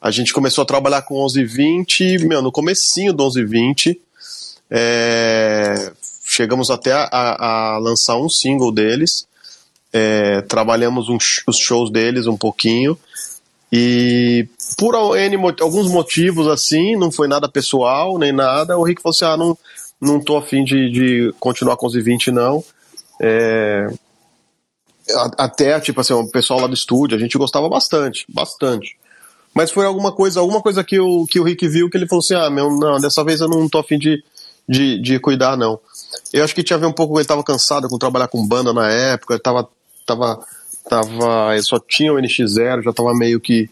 A gente começou a trabalhar com 1120, meu, no comecinho do 1120, é, chegamos até a, a, lançar um single deles, é, trabalhamos um, os shows deles um pouquinho, e por alguns motivos assim, não foi nada pessoal nem nada, o Rick falou assim: ah, não, não tô afim de, de continuar com os 20 não. É, até, tipo assim, o pessoal lá do estúdio, a gente gostava bastante, bastante. Mas foi alguma coisa, alguma coisa que o, que o Rick viu que ele falou assim: ah, meu, não, dessa vez eu não tô afim de, de, de cuidar, não. Eu acho que tinha a ver um pouco, ele tava cansado com trabalhar com banda na época, ele tava, tava tava, ele só tinha o NX0, já tava meio que,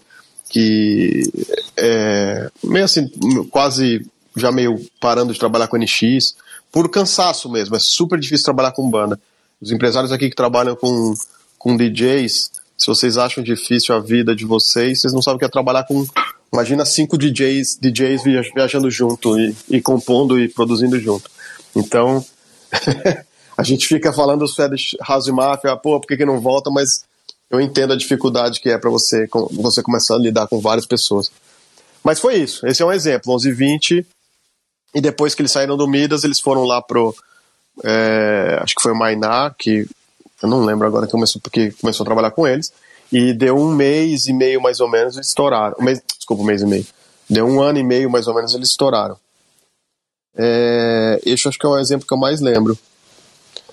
que é, meio assim, quase já meio parando de trabalhar com NX, por cansaço mesmo, é super difícil trabalhar com banda. Os empresários aqui que trabalham com, com DJs, se vocês acham difícil a vida de vocês, vocês não sabem o que é trabalhar com, imagina cinco DJs, DJs viajando junto e, e compondo e produzindo junto. Então, a gente fica falando os Fed House Mafia, pô, por que, que não volta? Mas eu entendo a dificuldade que é para você, você começar a lidar com várias pessoas. Mas foi isso. Esse é um exemplo. 11 e 20. E depois que eles saíram do Midas, eles foram lá pro. É, acho que foi o Mainá, que eu não lembro agora que começou, porque começou a trabalhar com eles. E deu um mês e meio mais ou menos, eles estouraram. Um mês, desculpa, um mês e meio. Deu um ano e meio mais ou menos, eles estouraram. É, esse acho que é o exemplo que eu mais lembro.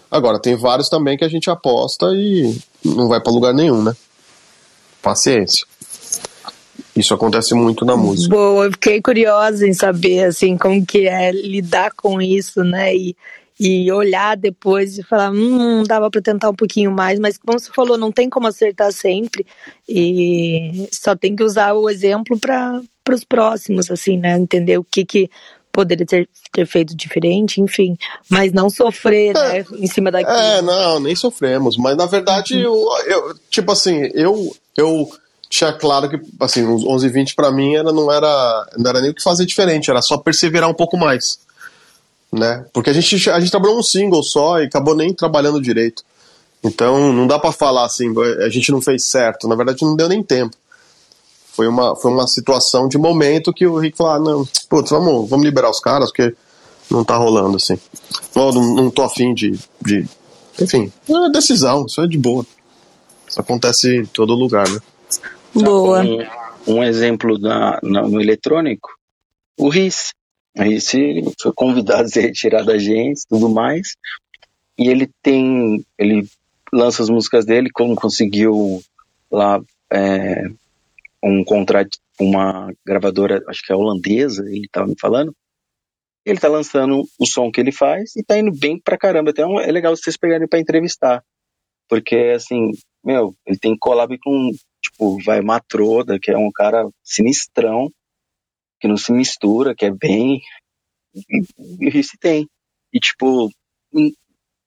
Agora, tem vários também que a gente aposta e não vai para lugar nenhum, né? Paciência. Isso acontece muito na música. Boa, eu fiquei curiosa em saber, assim, como que é lidar com isso, né? E, e olhar depois e falar, hum, dava para tentar um pouquinho mais, mas como você falou, não tem como acertar sempre e só tem que usar o exemplo para os próximos, assim, né? Entender o que que poderia ter, ter feito diferente, enfim, mas não sofrer, é, né, em cima daquilo. É, não, nem sofremos, mas na verdade, uhum. eu, eu, tipo assim, eu, eu tinha claro que, assim, uns 11 20 para mim era, não, era, não era nem o que fazer diferente, era só perseverar um pouco mais, né, porque a gente, a gente trabalhou um single só e acabou nem trabalhando direito, então não dá para falar assim, a gente não fez certo, na verdade não deu nem tempo foi uma, foi uma situação de momento que o Rick falou: ah, não, putz, vamos, vamos liberar os caras, porque não tá rolando assim. Não, não, tô afim de, de. Enfim, é decisão, isso é de boa. Isso acontece em todo lugar, né? Boa. Um, um exemplo na, na, no eletrônico, o Riz. O Riz foi convidado a se retirar da gente tudo mais. E ele tem. Ele lança as músicas dele, como conseguiu lá é, um contrato com uma gravadora, acho que é holandesa, ele estava me falando. Ele está lançando o som que ele faz e está indo bem pra caramba. Então é legal vocês pegarem para entrevistar. Porque, assim, meu, ele tem collab com, tipo, vai Matroda, que é um cara sinistrão, que não se mistura, que é bem. E, e isso tem. E, tipo,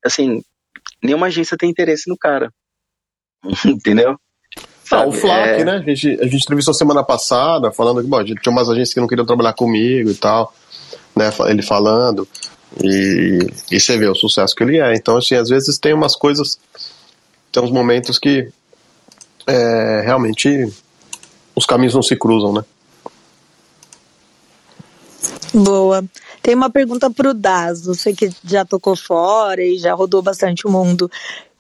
assim, nenhuma agência tem interesse no cara. Entendeu? Ah, o Flack, é... né? A gente, a gente entrevistou semana passada, falando que, bom, a gente tinha umas agências que não queriam trabalhar comigo e tal, né? Ele falando. E, e você vê o sucesso que ele é. Então, assim, às vezes tem umas coisas, tem uns momentos que é, realmente os caminhos não se cruzam, né? Boa. Tem uma pergunta para o Dazo, você que já tocou fora e já rodou bastante o mundo.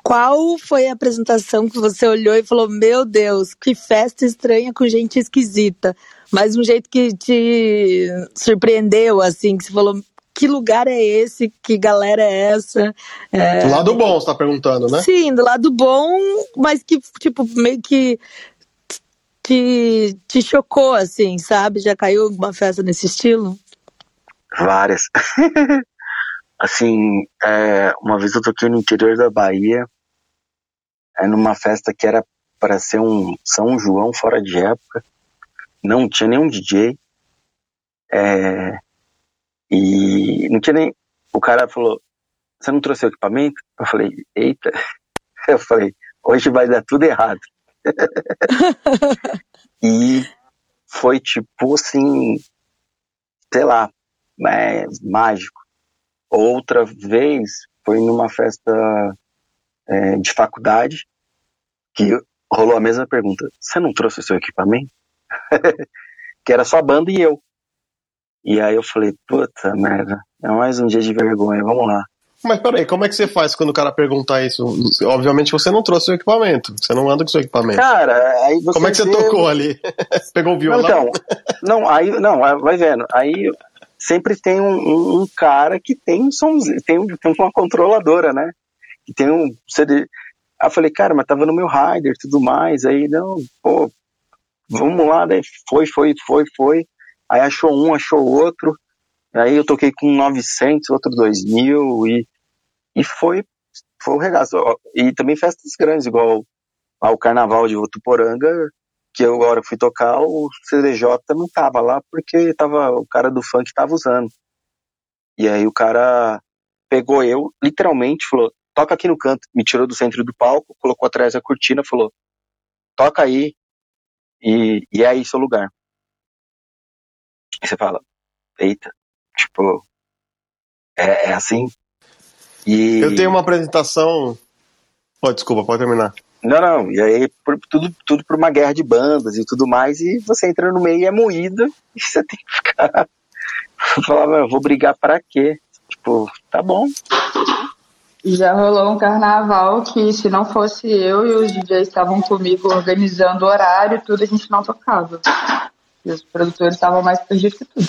Qual foi a apresentação que você olhou e falou: Meu Deus, que festa estranha com gente esquisita? Mas um jeito que te surpreendeu, assim, que você falou: Que lugar é esse? Que galera é essa? É... Do lado bom, você tá perguntando, né? Sim, do lado bom, mas que, tipo, meio que te, te chocou, assim, sabe? Já caiu alguma festa nesse estilo? Várias. assim, é, uma vez eu toquei no interior da Bahia, é, numa festa que era para ser um São João fora de época, não tinha nenhum DJ, é, e não tinha nem. O cara falou: Você não trouxe o equipamento? Eu falei: Eita. Eu falei: Hoje vai dar tudo errado. e foi tipo assim, sei lá, é, mágico. Outra vez foi numa festa é, de faculdade que rolou a mesma pergunta: Você não trouxe o seu equipamento? que era só a banda e eu. E aí eu falei: Puta merda, é mais um dia de vergonha, vamos lá. Mas peraí, como é que você faz quando o cara perguntar isso? Obviamente você não trouxe o equipamento, você não anda com o seu equipamento. Cara, aí você. Como é que você tocou ali? Pegou o violão? Então, não, aí, não, vai vendo. Aí sempre tem um, um, um cara que tem um som, tem, um, tem uma controladora, né? Que tem um CD. Aí eu falei, cara, mas tava no meu rider e tudo mais. Aí, não, pô, vamos lá, daí foi, foi, foi, foi. Aí achou um, achou outro. Aí eu toquei com 900, outro 2000 e e foi, foi o regaço. E também festas grandes, igual ao Carnaval de Votuporanga, que eu agora fui tocar, o CDJ não tava lá porque tava, o cara do funk tava usando. E aí o cara pegou eu, literalmente, falou, toca aqui no canto. Me tirou do centro do palco, colocou atrás da cortina, falou, toca aí, e, e é aí seu lugar. E você fala, eita, tipo, é, é assim? E... Eu tenho uma apresentação. Oh, desculpa, pode terminar. Não, não, e aí por, tudo, tudo por uma guerra de bandas e tudo mais, e você entra no meio e é moído, e você tem que ficar. Falar, vou brigar pra quê? Tipo, tá bom. Já rolou um carnaval que se não fosse eu e os DJs estavam comigo organizando o horário, tudo a gente não tocava. E os produtores estavam mais perdidos que tudo.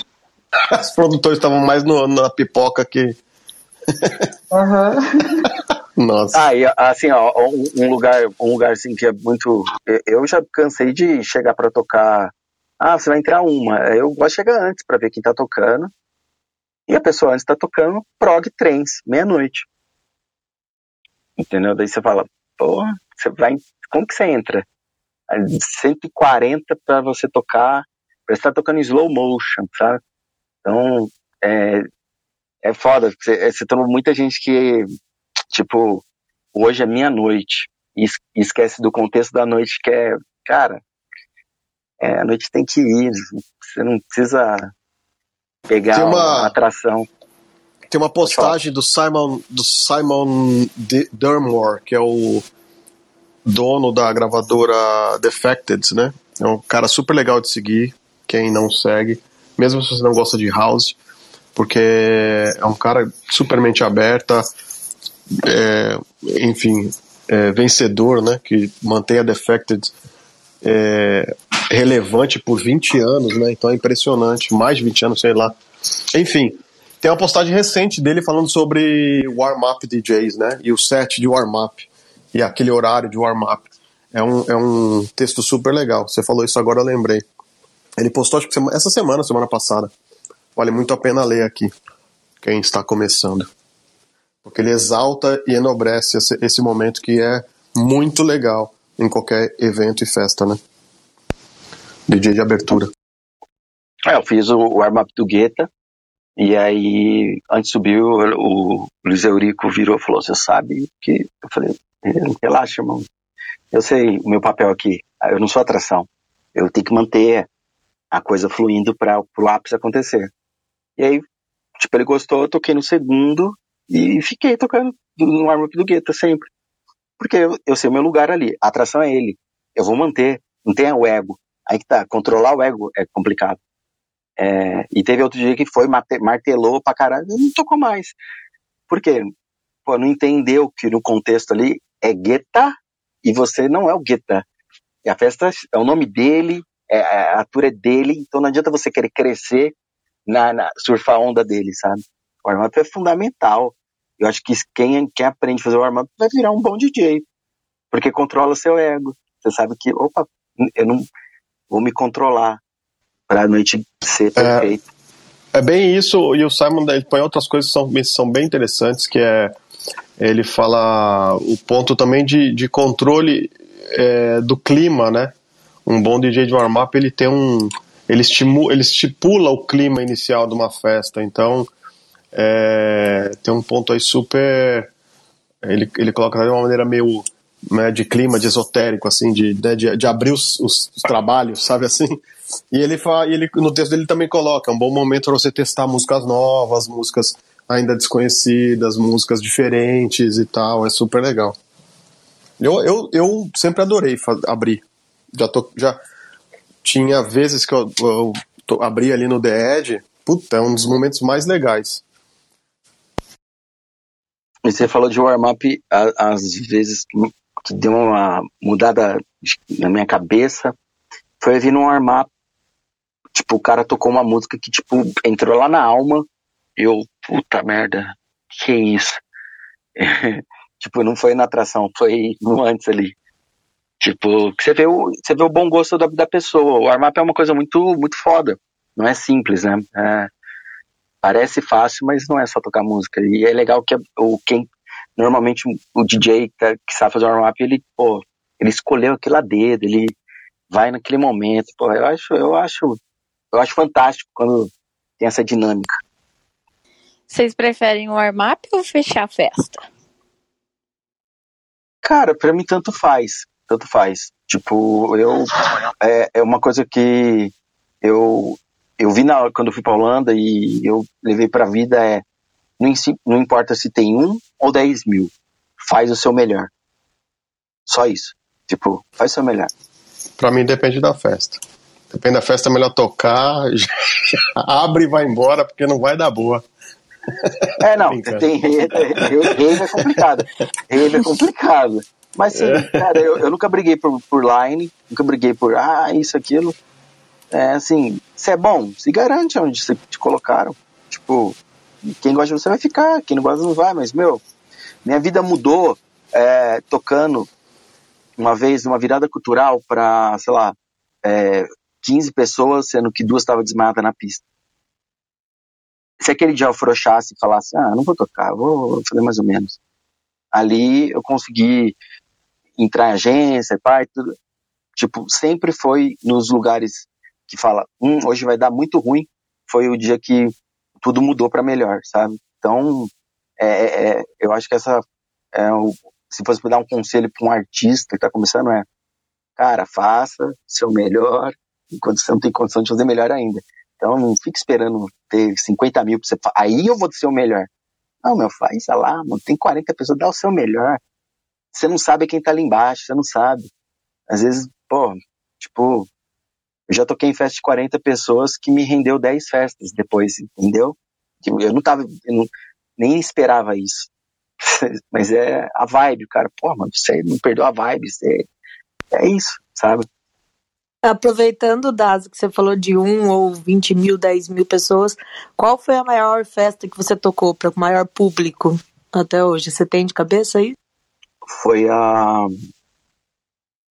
Os produtores estavam mais no, na pipoca que Uhum. Nossa. Ah, e assim, ó, um, lugar, um lugar assim que é muito. Eu já cansei de chegar para tocar. Ah, você vai entrar uma. Eu gosto de chegar antes para ver quem tá tocando. E a pessoa antes tá tocando prog trens, meia-noite. Entendeu? Daí você fala, porra, você vai. Como que você entra? 140 para você tocar. Parece que tá tocando em slow motion, sabe? Então, é, é foda. Você, você tem muita gente que, tipo, hoje é meia-noite e esquece do contexto da noite que é, cara, é, a noite tem que ir. Você não precisa pegar uma, uma atração. Tem uma postagem do Simon, do Simon Dermore, que é o dono da gravadora Defected, né? É um cara super legal de seguir, quem não segue, mesmo se você não gosta de house porque é um cara super mente aberta, é, enfim, é, vencedor, né, que mantém a Defected é, relevante por 20 anos, né, então é impressionante, mais de 20 anos, sei lá. Enfim, tem uma postagem recente dele falando sobre warm-up DJs, né, e o set de warm-up, e aquele horário de warm-up. É um, é um texto super legal. Você falou isso agora, eu lembrei. Ele postou, acho que essa semana, semana passada. Vale muito a pena ler aqui, quem está começando. Porque ele exalta e enobrece esse, esse momento que é muito legal em qualquer evento e festa, né? DJ de abertura. É, eu fiz o, o warm-up do Guetta, e aí, antes de subir, o, o Luiz Eurico virou e falou: Você sabe que. Eu falei: Relaxa, irmão. Eu sei o meu papel aqui. Eu não sou atração. Eu tenho que manter a coisa fluindo para o ápice acontecer. E aí, tipo, ele gostou, eu toquei no segundo e fiquei tocando no warm-up do Guetta sempre. Porque eu, eu sei o meu lugar ali, a atração é ele. Eu vou manter, não tem o ego. Aí que tá, controlar o ego é complicado. É, e teve outro dia que foi, martelou pra caralho, não tocou mais. Por quê? Pô, não entendeu que no contexto ali é Guetta e você não é o Guetta. E a festa é o nome dele, é, a tour é dele, então não adianta você querer crescer na, na surfar a onda dele, sabe? O warm-up é fundamental. Eu acho que quem, quem aprende a fazer o warm-up vai virar um bom DJ, porque controla seu ego. Você sabe que, opa, eu não vou me controlar para a noite ser perfeita. É, é, bem isso, e o Simon ele põe outras coisas que são, são bem interessantes, que é ele fala o ponto também de, de controle é, do clima, né? Um bom DJ de warm-up ele tem um ele, estimula, ele estipula o clima inicial de uma festa, então é, tem um ponto aí super ele, ele coloca de uma maneira meio né, de clima, de esotérico, assim, de, né, de, de, abrir os, os, os, trabalhos, sabe assim? E ele, fala, ele no texto dele também coloca, é um bom momento para você testar músicas novas, músicas ainda desconhecidas, músicas diferentes e tal, é super legal. Eu, eu, eu sempre adorei abrir. Já, tô, já tinha vezes que eu, eu abri ali no The Edge, puta, é um dos momentos mais legais. E você falou de warm-up, às vezes que deu uma mudada na minha cabeça foi vir num warm-up. Tipo, o cara tocou uma música que, tipo, entrou lá na alma. Eu, puta merda, que isso? tipo, não foi na atração, foi no antes ali. Tipo, você vê o, você vê o bom gosto da, da pessoa. O warm-up é uma coisa muito, muito foda. Não é simples, né? É, parece fácil, mas não é só tocar música. E é legal que o, quem normalmente o DJ que, que sabe fazer o warm-up, ele, pô, ele escolheu aquilo a dedo, ele vai naquele momento. Pô, eu acho, eu acho, eu acho fantástico quando tem essa dinâmica. Vocês preferem o warm-up ou fechar a festa? Cara, pra mim tanto faz. Tanto faz. Tipo, eu. É, é uma coisa que eu, eu vi na, quando eu fui pra Holanda e eu levei pra vida é não, não importa se tem um ou dez mil, faz o seu melhor. Só isso. Tipo, faz o seu melhor. Pra mim depende da festa. Depende da festa, é melhor tocar, abre e vai embora, porque não vai dar boa. É, não, tem rave é complicado. Rave é complicado. Mas sim, é. cara, eu, eu, nunca briguei por, por line, nunca briguei por, ah, isso, aquilo. É assim, se é bom, se garante onde se te colocaram. Tipo, quem gosta de você vai ficar, quem não gosta não vai, mas, meu, minha vida mudou é, tocando uma vez uma virada cultural para, sei lá, é, 15 pessoas, sendo que duas estavam desmaiadas na pista. Se aquele dia eu afrouxasse e falasse, ah, não vou tocar, vou fazer mais ou menos. Ali eu consegui entrar em agência, pai, tudo. Tipo, sempre foi nos lugares que fala, hum, hoje vai dar muito ruim. Foi o dia que tudo mudou para melhor, sabe? Então, é, é, é, eu acho que essa, é o, se fosse para dar um conselho para um artista que está começando, é, cara, faça seu melhor, enquanto você não tem condição de fazer melhor ainda. Então, não fique esperando ter 50 mil para você, aí eu vou ser o melhor. Não, meu, faz lá, mano, tem 40 pessoas, dá o seu melhor. Você não sabe quem tá ali embaixo, você não sabe. Às vezes, pô, tipo, eu já toquei em festa de 40 pessoas que me rendeu 10 festas depois, entendeu? Eu não tava, eu não, nem esperava isso. Mas é a vibe, cara. Pô, mano, você não perdeu a vibe, você. É isso, sabe? Aproveitando, Dazo, que você falou de um ou 20 mil, 10 mil pessoas, qual foi a maior festa que você tocou para o maior público até hoje? Você tem de cabeça aí? Foi a.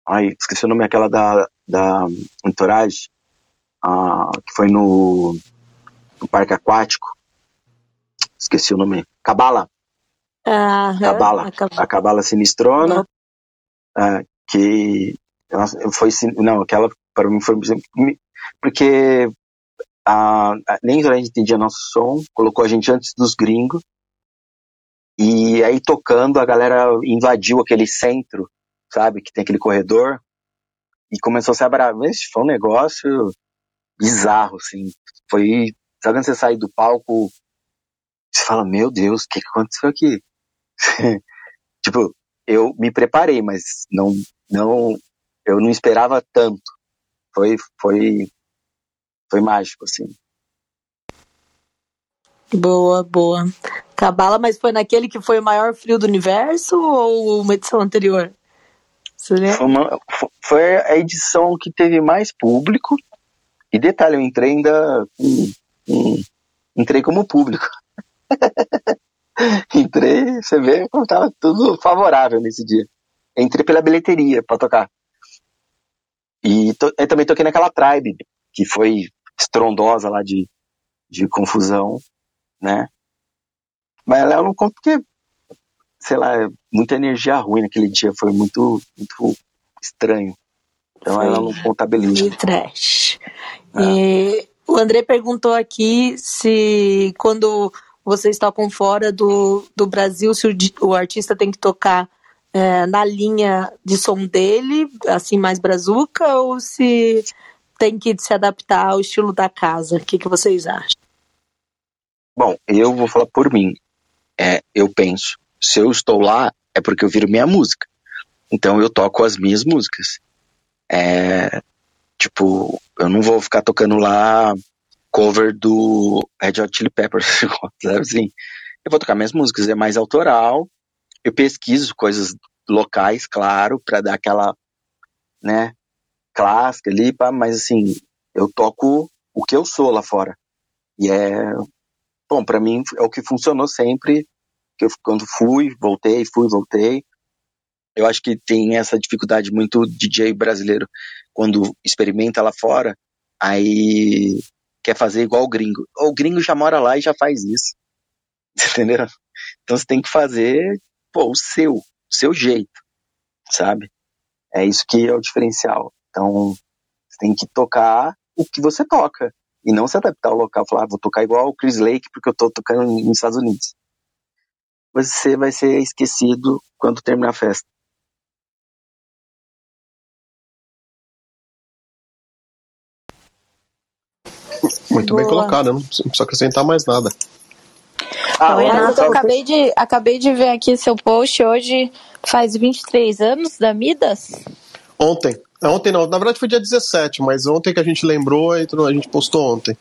Ai, esqueci o nome, aquela da da Entourage, uh, que foi no, no, parque aquático. Esqueci o nome. Cabala. Uhum, Cabala. A Cabala Sinistrona. Uh, que foi não aquela para mim foi porque a, a, nem a gente entendia nosso som colocou a gente antes dos gringos e aí tocando a galera invadiu aquele centro sabe que tem aquele corredor e começou a se abraçar. Foi um negócio bizarro, assim. Foi. Sabe quando você sai do palco, você fala, meu Deus, o que, que aconteceu aqui? tipo, eu me preparei, mas não, não, eu não esperava tanto. Foi, foi, foi mágico, assim. Boa, boa. Cabala, mas foi naquele que foi o maior frio do universo ou uma edição anterior? Foi, uma, foi, a edição que teve mais público. E detalhe, eu entrei ainda. entrei como público. entrei, você vê como estava tudo favorável nesse dia. Entrei pela bilheteria para tocar. E to, eu também toquei naquela Tribe, que foi estrondosa lá de, de confusão, né? Mas ela não conta porque, sei lá, muita energia ruim naquele dia, foi muito, muito estranho. Então foi ela não contabiliza. E trash. É. E o André perguntou aqui se quando vocês tocam fora do, do Brasil, se o, o artista tem que tocar é, na linha de som dele, assim, mais brazuca, ou se tem que se adaptar ao estilo da casa? O que, que vocês acham? Bom, eu vou falar por mim. É, eu penso, se eu estou lá, é porque eu viro minha música. Então eu toco as minhas músicas. É, tipo, eu não vou ficar tocando lá cover do Red Hot Chili Peppers, sabe assim? Eu vou tocar minhas músicas, é mais autoral, eu pesquiso coisas locais, claro, para dar aquela, né, clássica ali, mas assim, eu toco o que eu sou lá fora. E é, bom, para mim é o que funcionou sempre, que eu quando fui, voltei, fui, voltei. Eu acho que tem essa dificuldade muito DJ brasileiro quando experimenta lá fora, aí quer fazer igual o gringo. O gringo já mora lá e já faz isso. Entendeu? Então você tem que fazer pô, o seu, o seu jeito, sabe? É isso que é o diferencial. Então, você tem que tocar o que você toca e não se adaptar ao local, falar, ah, vou tocar igual o Chris Lake porque eu tô tocando nos Estados Unidos. Você vai ser esquecido quando terminar a festa. Muito Boa. bem colocado, não precisa acrescentar mais nada. Ah, Renato, eu acabei de, acabei de ver aqui seu post hoje, faz 23 anos da Midas? Ontem. Ontem não, na verdade foi dia 17, mas ontem que a gente lembrou, a gente postou ontem.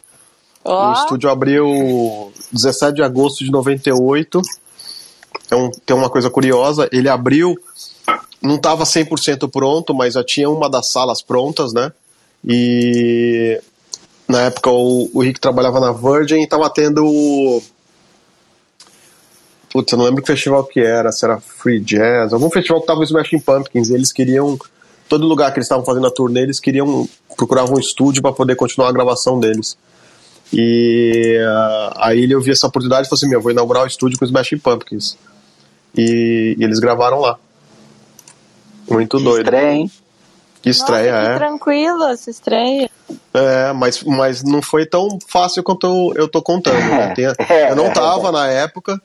Oh. O estúdio abriu 17 de agosto de 98. É um, tem uma coisa curiosa, ele abriu, não estava 100% pronto, mas já tinha uma das salas prontas, né? E na época o, o Rick trabalhava na Virgin e estava tendo Putz, eu não lembro que festival que era, se era Free Jazz, algum festival que tava o Smashing Pumpkins, eles queriam, todo lugar que eles estavam fazendo a turnê, eles queriam, procuravam um estúdio para poder continuar a gravação deles. E uh, aí ele ouviu essa oportunidade e falou assim, meu, vou inaugurar o estúdio com os Smashing Pumpkins. E, e, eles gravaram lá. Muito que doido. Estreia, hein? Que estreia, Nossa, que é. tranquilo essa estreia. É, mas, mas não foi tão fácil quanto eu, eu tô contando. Né? Tem, eu não tava na época,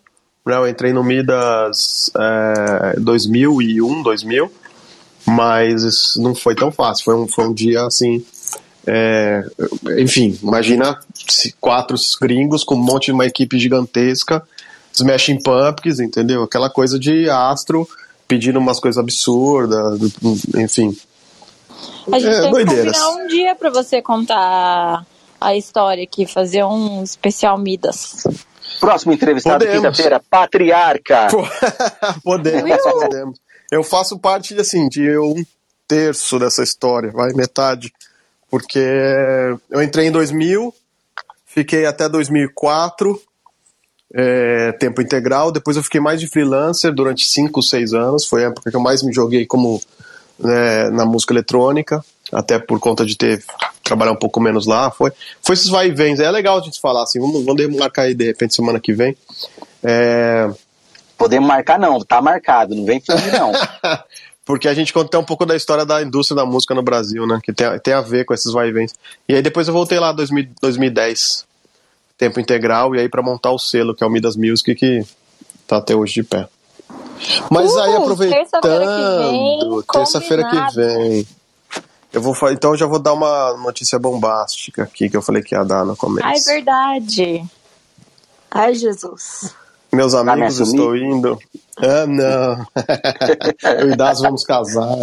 né? Eu entrei no Midas é, 2001, 2000, mas não foi tão fácil. Foi um, foi um dia assim. É, enfim, imagina quatro gringos com um monte de uma equipe gigantesca, Smashing Pumpkins, entendeu? Aquela coisa de astro pedindo umas coisas absurdas, enfim. A gente é, tem doideiras. que combinar um dia para você contar a história aqui, fazer um especial Midas. Próximo entrevistado quinta-feira, Patriarca. podemos, podemos. Eu faço parte assim de um terço dessa história, vai metade, porque eu entrei em 2000, fiquei até 2004, é, tempo integral. Depois eu fiquei mais de freelancer durante 5, 6 anos. Foi a época que eu mais me joguei como né, na música eletrônica, até por conta de ter trabalhar um pouco menos lá. Foi, foi esses vai e vem. É legal a gente falar assim, vamos, vamos marcar aí de repente semana que vem. É... Podemos marcar não, tá marcado, não vem fingir não. Porque a gente conta um pouco da história da indústria da música no Brasil, né? Que tem, tem a ver com esses vai e vem. E aí depois eu voltei lá em 2010, tempo integral, e aí para montar o selo, que é o Midas Music, que tá até hoje de pé. Mas uh, aí aproveitando, terça-feira que, que vem, eu vou então eu já vou dar uma notícia bombástica aqui que eu falei que ia dar no começo. Ai, verdade. Ai, Jesus. Meus tá amigos, estou indo. Ah, não. eu e Das vamos casar.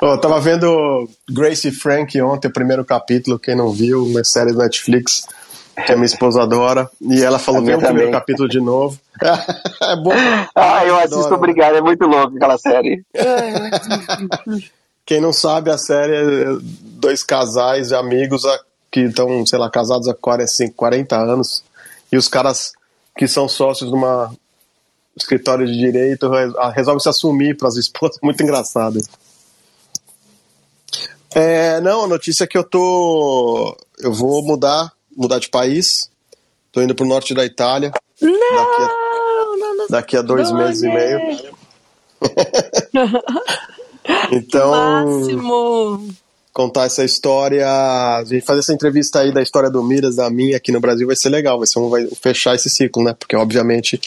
oh, tava vendo Grace Frank ontem, o primeiro capítulo, quem não viu, uma série da Netflix. que a minha esposa adora. E ela falou: vem o primeiro capítulo de novo. é bom. Ah, eu assisto adoro. Obrigado, é muito louco aquela série. Quem não sabe, a série é dois casais de amigos que estão, sei lá, casados há 40 anos. E os caras que são sócios de uma escritório de direito resolvem se assumir para as esposas. Muito engraçado. É, não, a notícia é que eu tô. Eu vou mudar, mudar de país. Tô indo pro norte da Itália. Não, daqui a, não, daqui a dois meses e meio. então. Máximo. Contar essa história. A gente fazer essa entrevista aí da história do Miras, da minha aqui no Brasil, vai ser legal. Vai ser um, vai fechar esse ciclo, né? Porque, obviamente,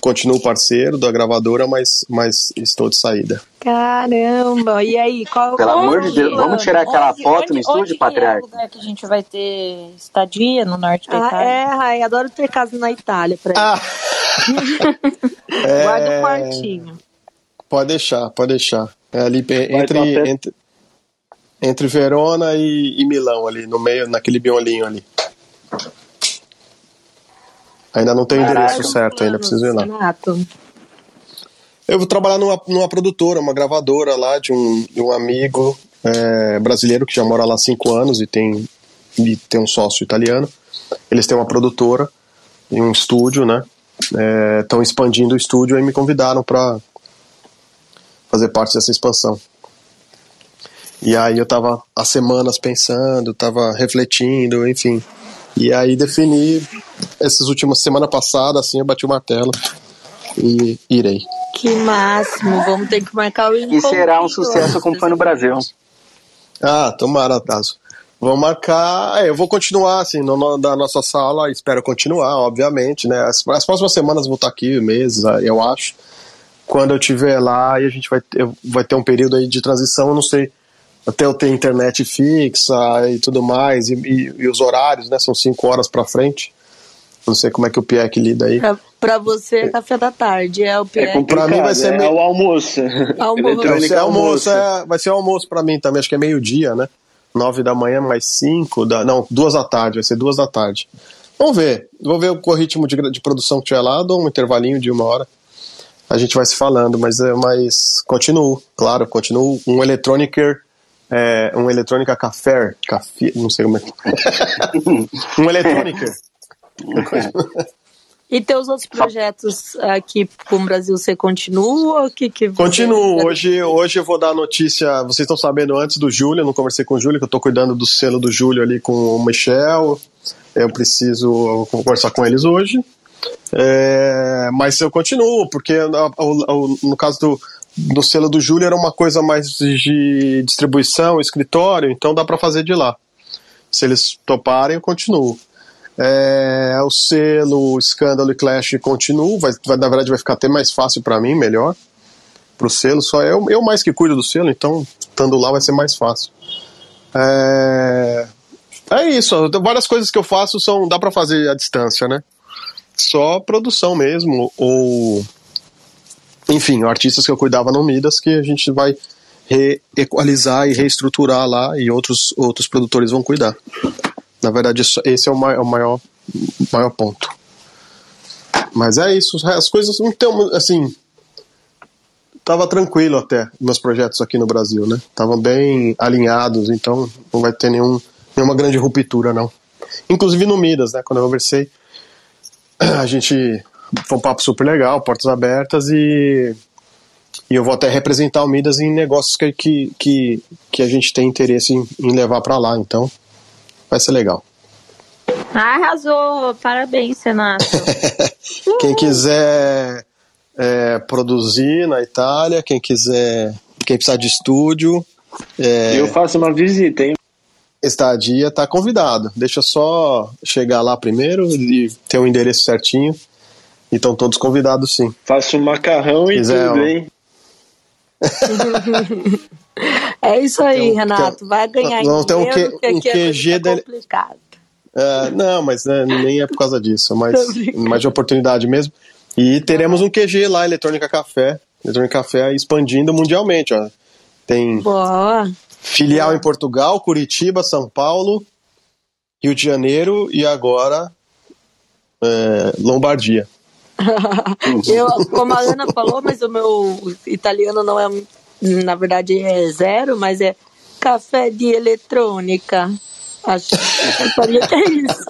continuo parceiro da gravadora, mas, mas estou de saída. Caramba, e aí? Qual, Pelo amor de Deus, vamos tirar aquela onde, foto onde, no estúdio, Patriarca? É que a gente vai ter estadia no norte da ah, Itália? É, Rai, adoro ter casa na Itália pra ah. Guarda um quartinho. Pode deixar, pode deixar. É ali entre, entre, entre Verona e, e Milão, ali, no meio, naquele biolinho ali. Ainda não tenho o endereço certo, ainda preciso ir lá. Renato. Eu vou trabalhar numa, numa produtora, uma gravadora lá de um, de um amigo é, brasileiro que já mora lá há cinco anos e tem, e tem um sócio italiano. Eles têm uma produtora e um estúdio, né? Estão é, expandindo o estúdio e me convidaram para fazer parte dessa expansão. E aí eu tava há semanas pensando, tava refletindo, enfim. E aí defini essas últimas semana passada, assim, eu bati o martelo e irei. Que máximo, vamos ter que marcar o encontro. E será um sucesso como foi no Brasil. Ah, tomara, Tazo. Vamos marcar. É, eu vou continuar, assim, no, no, da nossa sala, espero continuar, obviamente, né? As, as, próximas semanas vou estar aqui, meses, eu acho. Quando eu estiver lá, e a gente vai ter, vai ter um período aí de transição, eu não sei até eu ter internet fixa e tudo mais, e, e, e os horários, né? São cinco horas para frente. Não sei como é que o Pieck lida aí. Pra, pra você é café da tarde, é o Pieck. É pra mim vai ser é, meio... é o almoço. almoço. Vai ser almoço, é, vai ser almoço pra mim também, acho que é meio-dia, né? Nove da manhã mais cinco, da, não, duas da tarde, vai ser duas da tarde. Vamos ver, vou ver o ritmo de, de produção que tiver lá, dou um intervalinho de uma hora. A gente vai se falando, mas, é, mas continuo, claro, continuo um eletrônicer é, um eletrônica café, café, não sei como é. um eletrônica. E teus outros projetos aqui com o Brasil, você continua? O que, que. Continuo. Hoje, hoje eu vou dar a notícia. Vocês estão sabendo antes do Júlio, eu não conversei com o Júlio, que eu estou cuidando do selo do Júlio ali com o Michel. Eu preciso conversar com eles hoje. É, mas eu continuo, porque no caso do, do selo do Júlio era uma coisa mais de distribuição, escritório, então dá para fazer de lá. Se eles toparem, eu continuo. É, o selo, escândalo e clash continuo, vai, vai, na verdade vai ficar até mais fácil para mim, melhor. Pro selo, só eu, eu mais que cuido do selo, então estando lá vai ser mais fácil. É, é isso, várias coisas que eu faço são dá para fazer à distância, né? Só produção mesmo, ou enfim, artistas que eu cuidava no Midas que a gente vai reequalizar e reestruturar lá e outros, outros produtores vão cuidar. Na verdade, esse é o maior, o maior, maior ponto. Mas é isso, as coisas não tem, assim, tava tranquilo até meus projetos aqui no Brasil, né? Estavam bem alinhados, então não vai ter nenhum, nenhuma grande ruptura, não. Inclusive no Midas, né? Quando eu conversei, a gente foi um papo super legal, portas abertas e, e eu vou até representar o Midas em negócios que, que, que, que a gente tem interesse em, em levar para lá, então vai ser legal. Arrasou! Parabéns, Renato. quem quiser é, produzir na Itália, quem quiser, quem precisar de estúdio. É, eu faço uma visita, hein? Estadia tá convidado. Deixa só chegar lá primeiro e ter o um endereço certinho. E estão todos convidados, sim. Faço um macarrão e Quiser, tudo, hein? é isso aí, Renato. Vai ganhar não, tem um, que, um QG é dele. complicado. É, não, mas né, nem é por causa disso, mais, mais de oportunidade mesmo. E teremos um QG lá, Eletrônica Café. Eletrônica Café expandindo mundialmente, ó. Tem Boa. filial em Portugal, Curitiba, São Paulo, Rio de Janeiro e agora é, Lombardia. Eu, como a Ana falou, mas o meu italiano não é, na verdade, é zero, mas é café de eletrônica. Acho que é isso.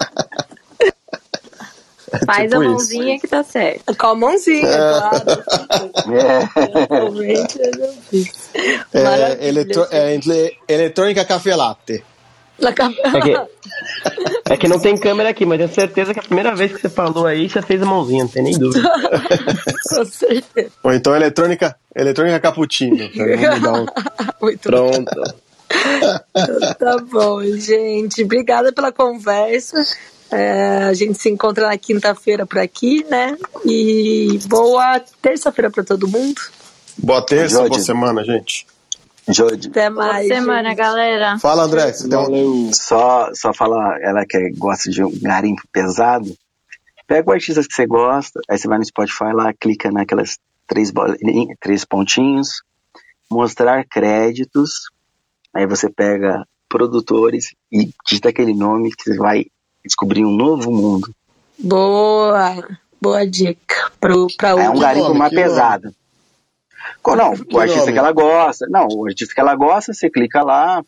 Faz tipo a mãozinha isso. que tá certo. Com a mãozinha, é. claro. É, eletro, é, eletrônica café latte. É que, é que não tem câmera aqui, mas tenho certeza que a primeira vez que você falou aí, você fez a mãozinha, não tem nem dúvida. Com certeza. Ou então eletrônica, eletrônica cappuccino. Muito Pronto. Tá bom, gente. Obrigada pela conversa. É, a gente se encontra na quinta-feira por aqui, né? E boa terça-feira para todo mundo. Boa terça, boa semana, gente. Jode. Até mais. Boa semana, gente. galera. Fala, André. Você um... Só, só falar, ela que gosta de um garimpo pesado, pega o artista que você gosta, aí você vai no Spotify lá, clica naquelas três, três pontinhos, mostrar créditos, aí você pega produtores e digita aquele nome que você vai descobrir um novo mundo. Boa, boa dica. Pro, pra é um garimpo mais pesado. Não, o artista que ela gosta. Não, o artista que ela gosta, você clica lá,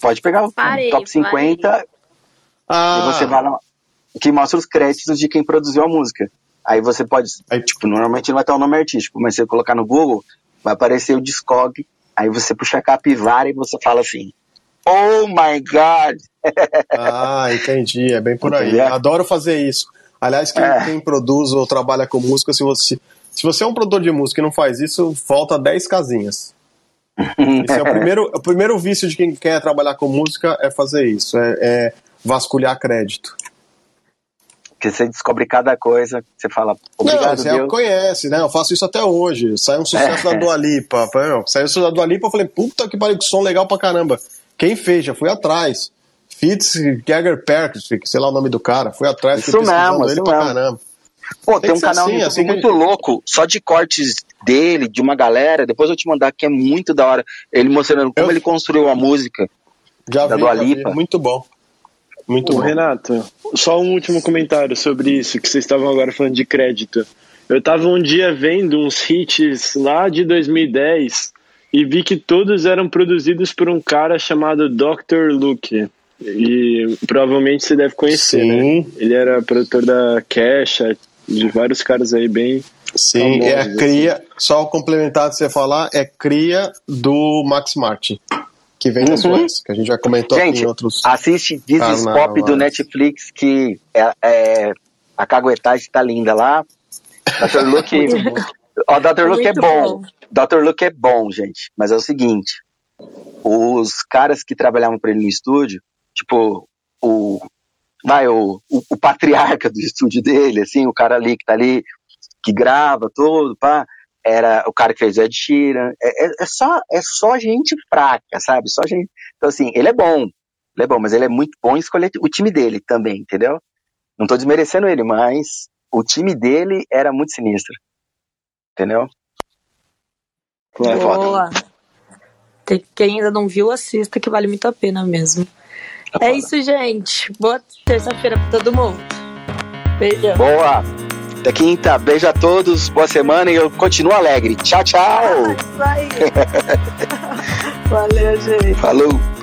pode pegar o parei, top 50 ah. e você vai lá, que mostra os créditos de quem produziu a música. Aí você pode, aí, tipo, normalmente não vai estar o nome artístico, mas se você colocar no Google, vai aparecer o Discog, aí você puxa a capivara e você fala assim, Oh my God! ah, entendi. É bem por aí. Adoro fazer isso. Aliás, quem, é. quem, produz ou trabalha com música, se você, se você é um produtor de música e não faz isso, falta 10 casinhas. Esse é o primeiro, o primeiro vício de quem quer trabalhar com música é fazer isso, é, é vasculhar crédito. Porque você descobre cada coisa, você fala, obrigado, não, você Deus. conhece, né? Eu faço isso até hoje. Sai um sucesso é. da Dua Lipa. Saiu o sucesso da Dua Lipa, eu falei, puta que pariu, que som legal pra caramba. Quem fez? Já fui atrás. Fitz Gagger Perkins, sei lá o nome do cara. Fui atrás, isso fui mesmo, ele pra mesmo. caramba. Pô, tem, tem um canal assim, assim muito que... louco, só de cortes dele, de uma galera. Depois eu vou te mandar que é muito da hora. Ele mostrando como eu... ele construiu a música já da vi, Dua Lipa. Muito bom. Muito Ô, bom. Renato, só um último comentário sobre isso, que vocês estavam agora falando de crédito. Eu tava um dia vendo uns hits lá de 2010 e vi que todos eram produzidos por um cara chamado Dr. Luke. E provavelmente você deve conhecer, né? Sim. né? Ele era produtor da Kesha, de vários caras aí bem. Sim, famosos, é a cria, assim. só o complementar de você falar, é cria do Max Martin, que vem da uhum. Suécia, que a gente já comentou gente, aqui em outros. Assiste This Pop do Netflix, que é, é a caguetagem tá linda lá. Dr. Luke. o Dr. Luke é bom. bom. Dr. Luke é bom, gente, mas é o seguinte: os caras que trabalhavam para ele no estúdio, tipo, o. Vai, o, o, o, patriarca do estúdio dele, assim, o cara ali que tá ali, que grava todo, pá, era o cara que fez o Ed Sheeran. É, é, é, só, é só gente fraca, sabe? Só gente. Então, assim, ele é bom, ele é bom, mas ele é muito bom em escolher o time dele também, entendeu? Não tô desmerecendo ele, mas o time dele era muito sinistro. Entendeu? É Boa. Tem, quem ainda não viu, assista, que vale muito a pena mesmo. É, isso, gente. Boa terça-feira pra todo mundo. Beijo. Boa. Até quinta. Beijo a todos. Boa semana e eu continuo alegre. Tchau, tchau. Valeu, gente. Falou.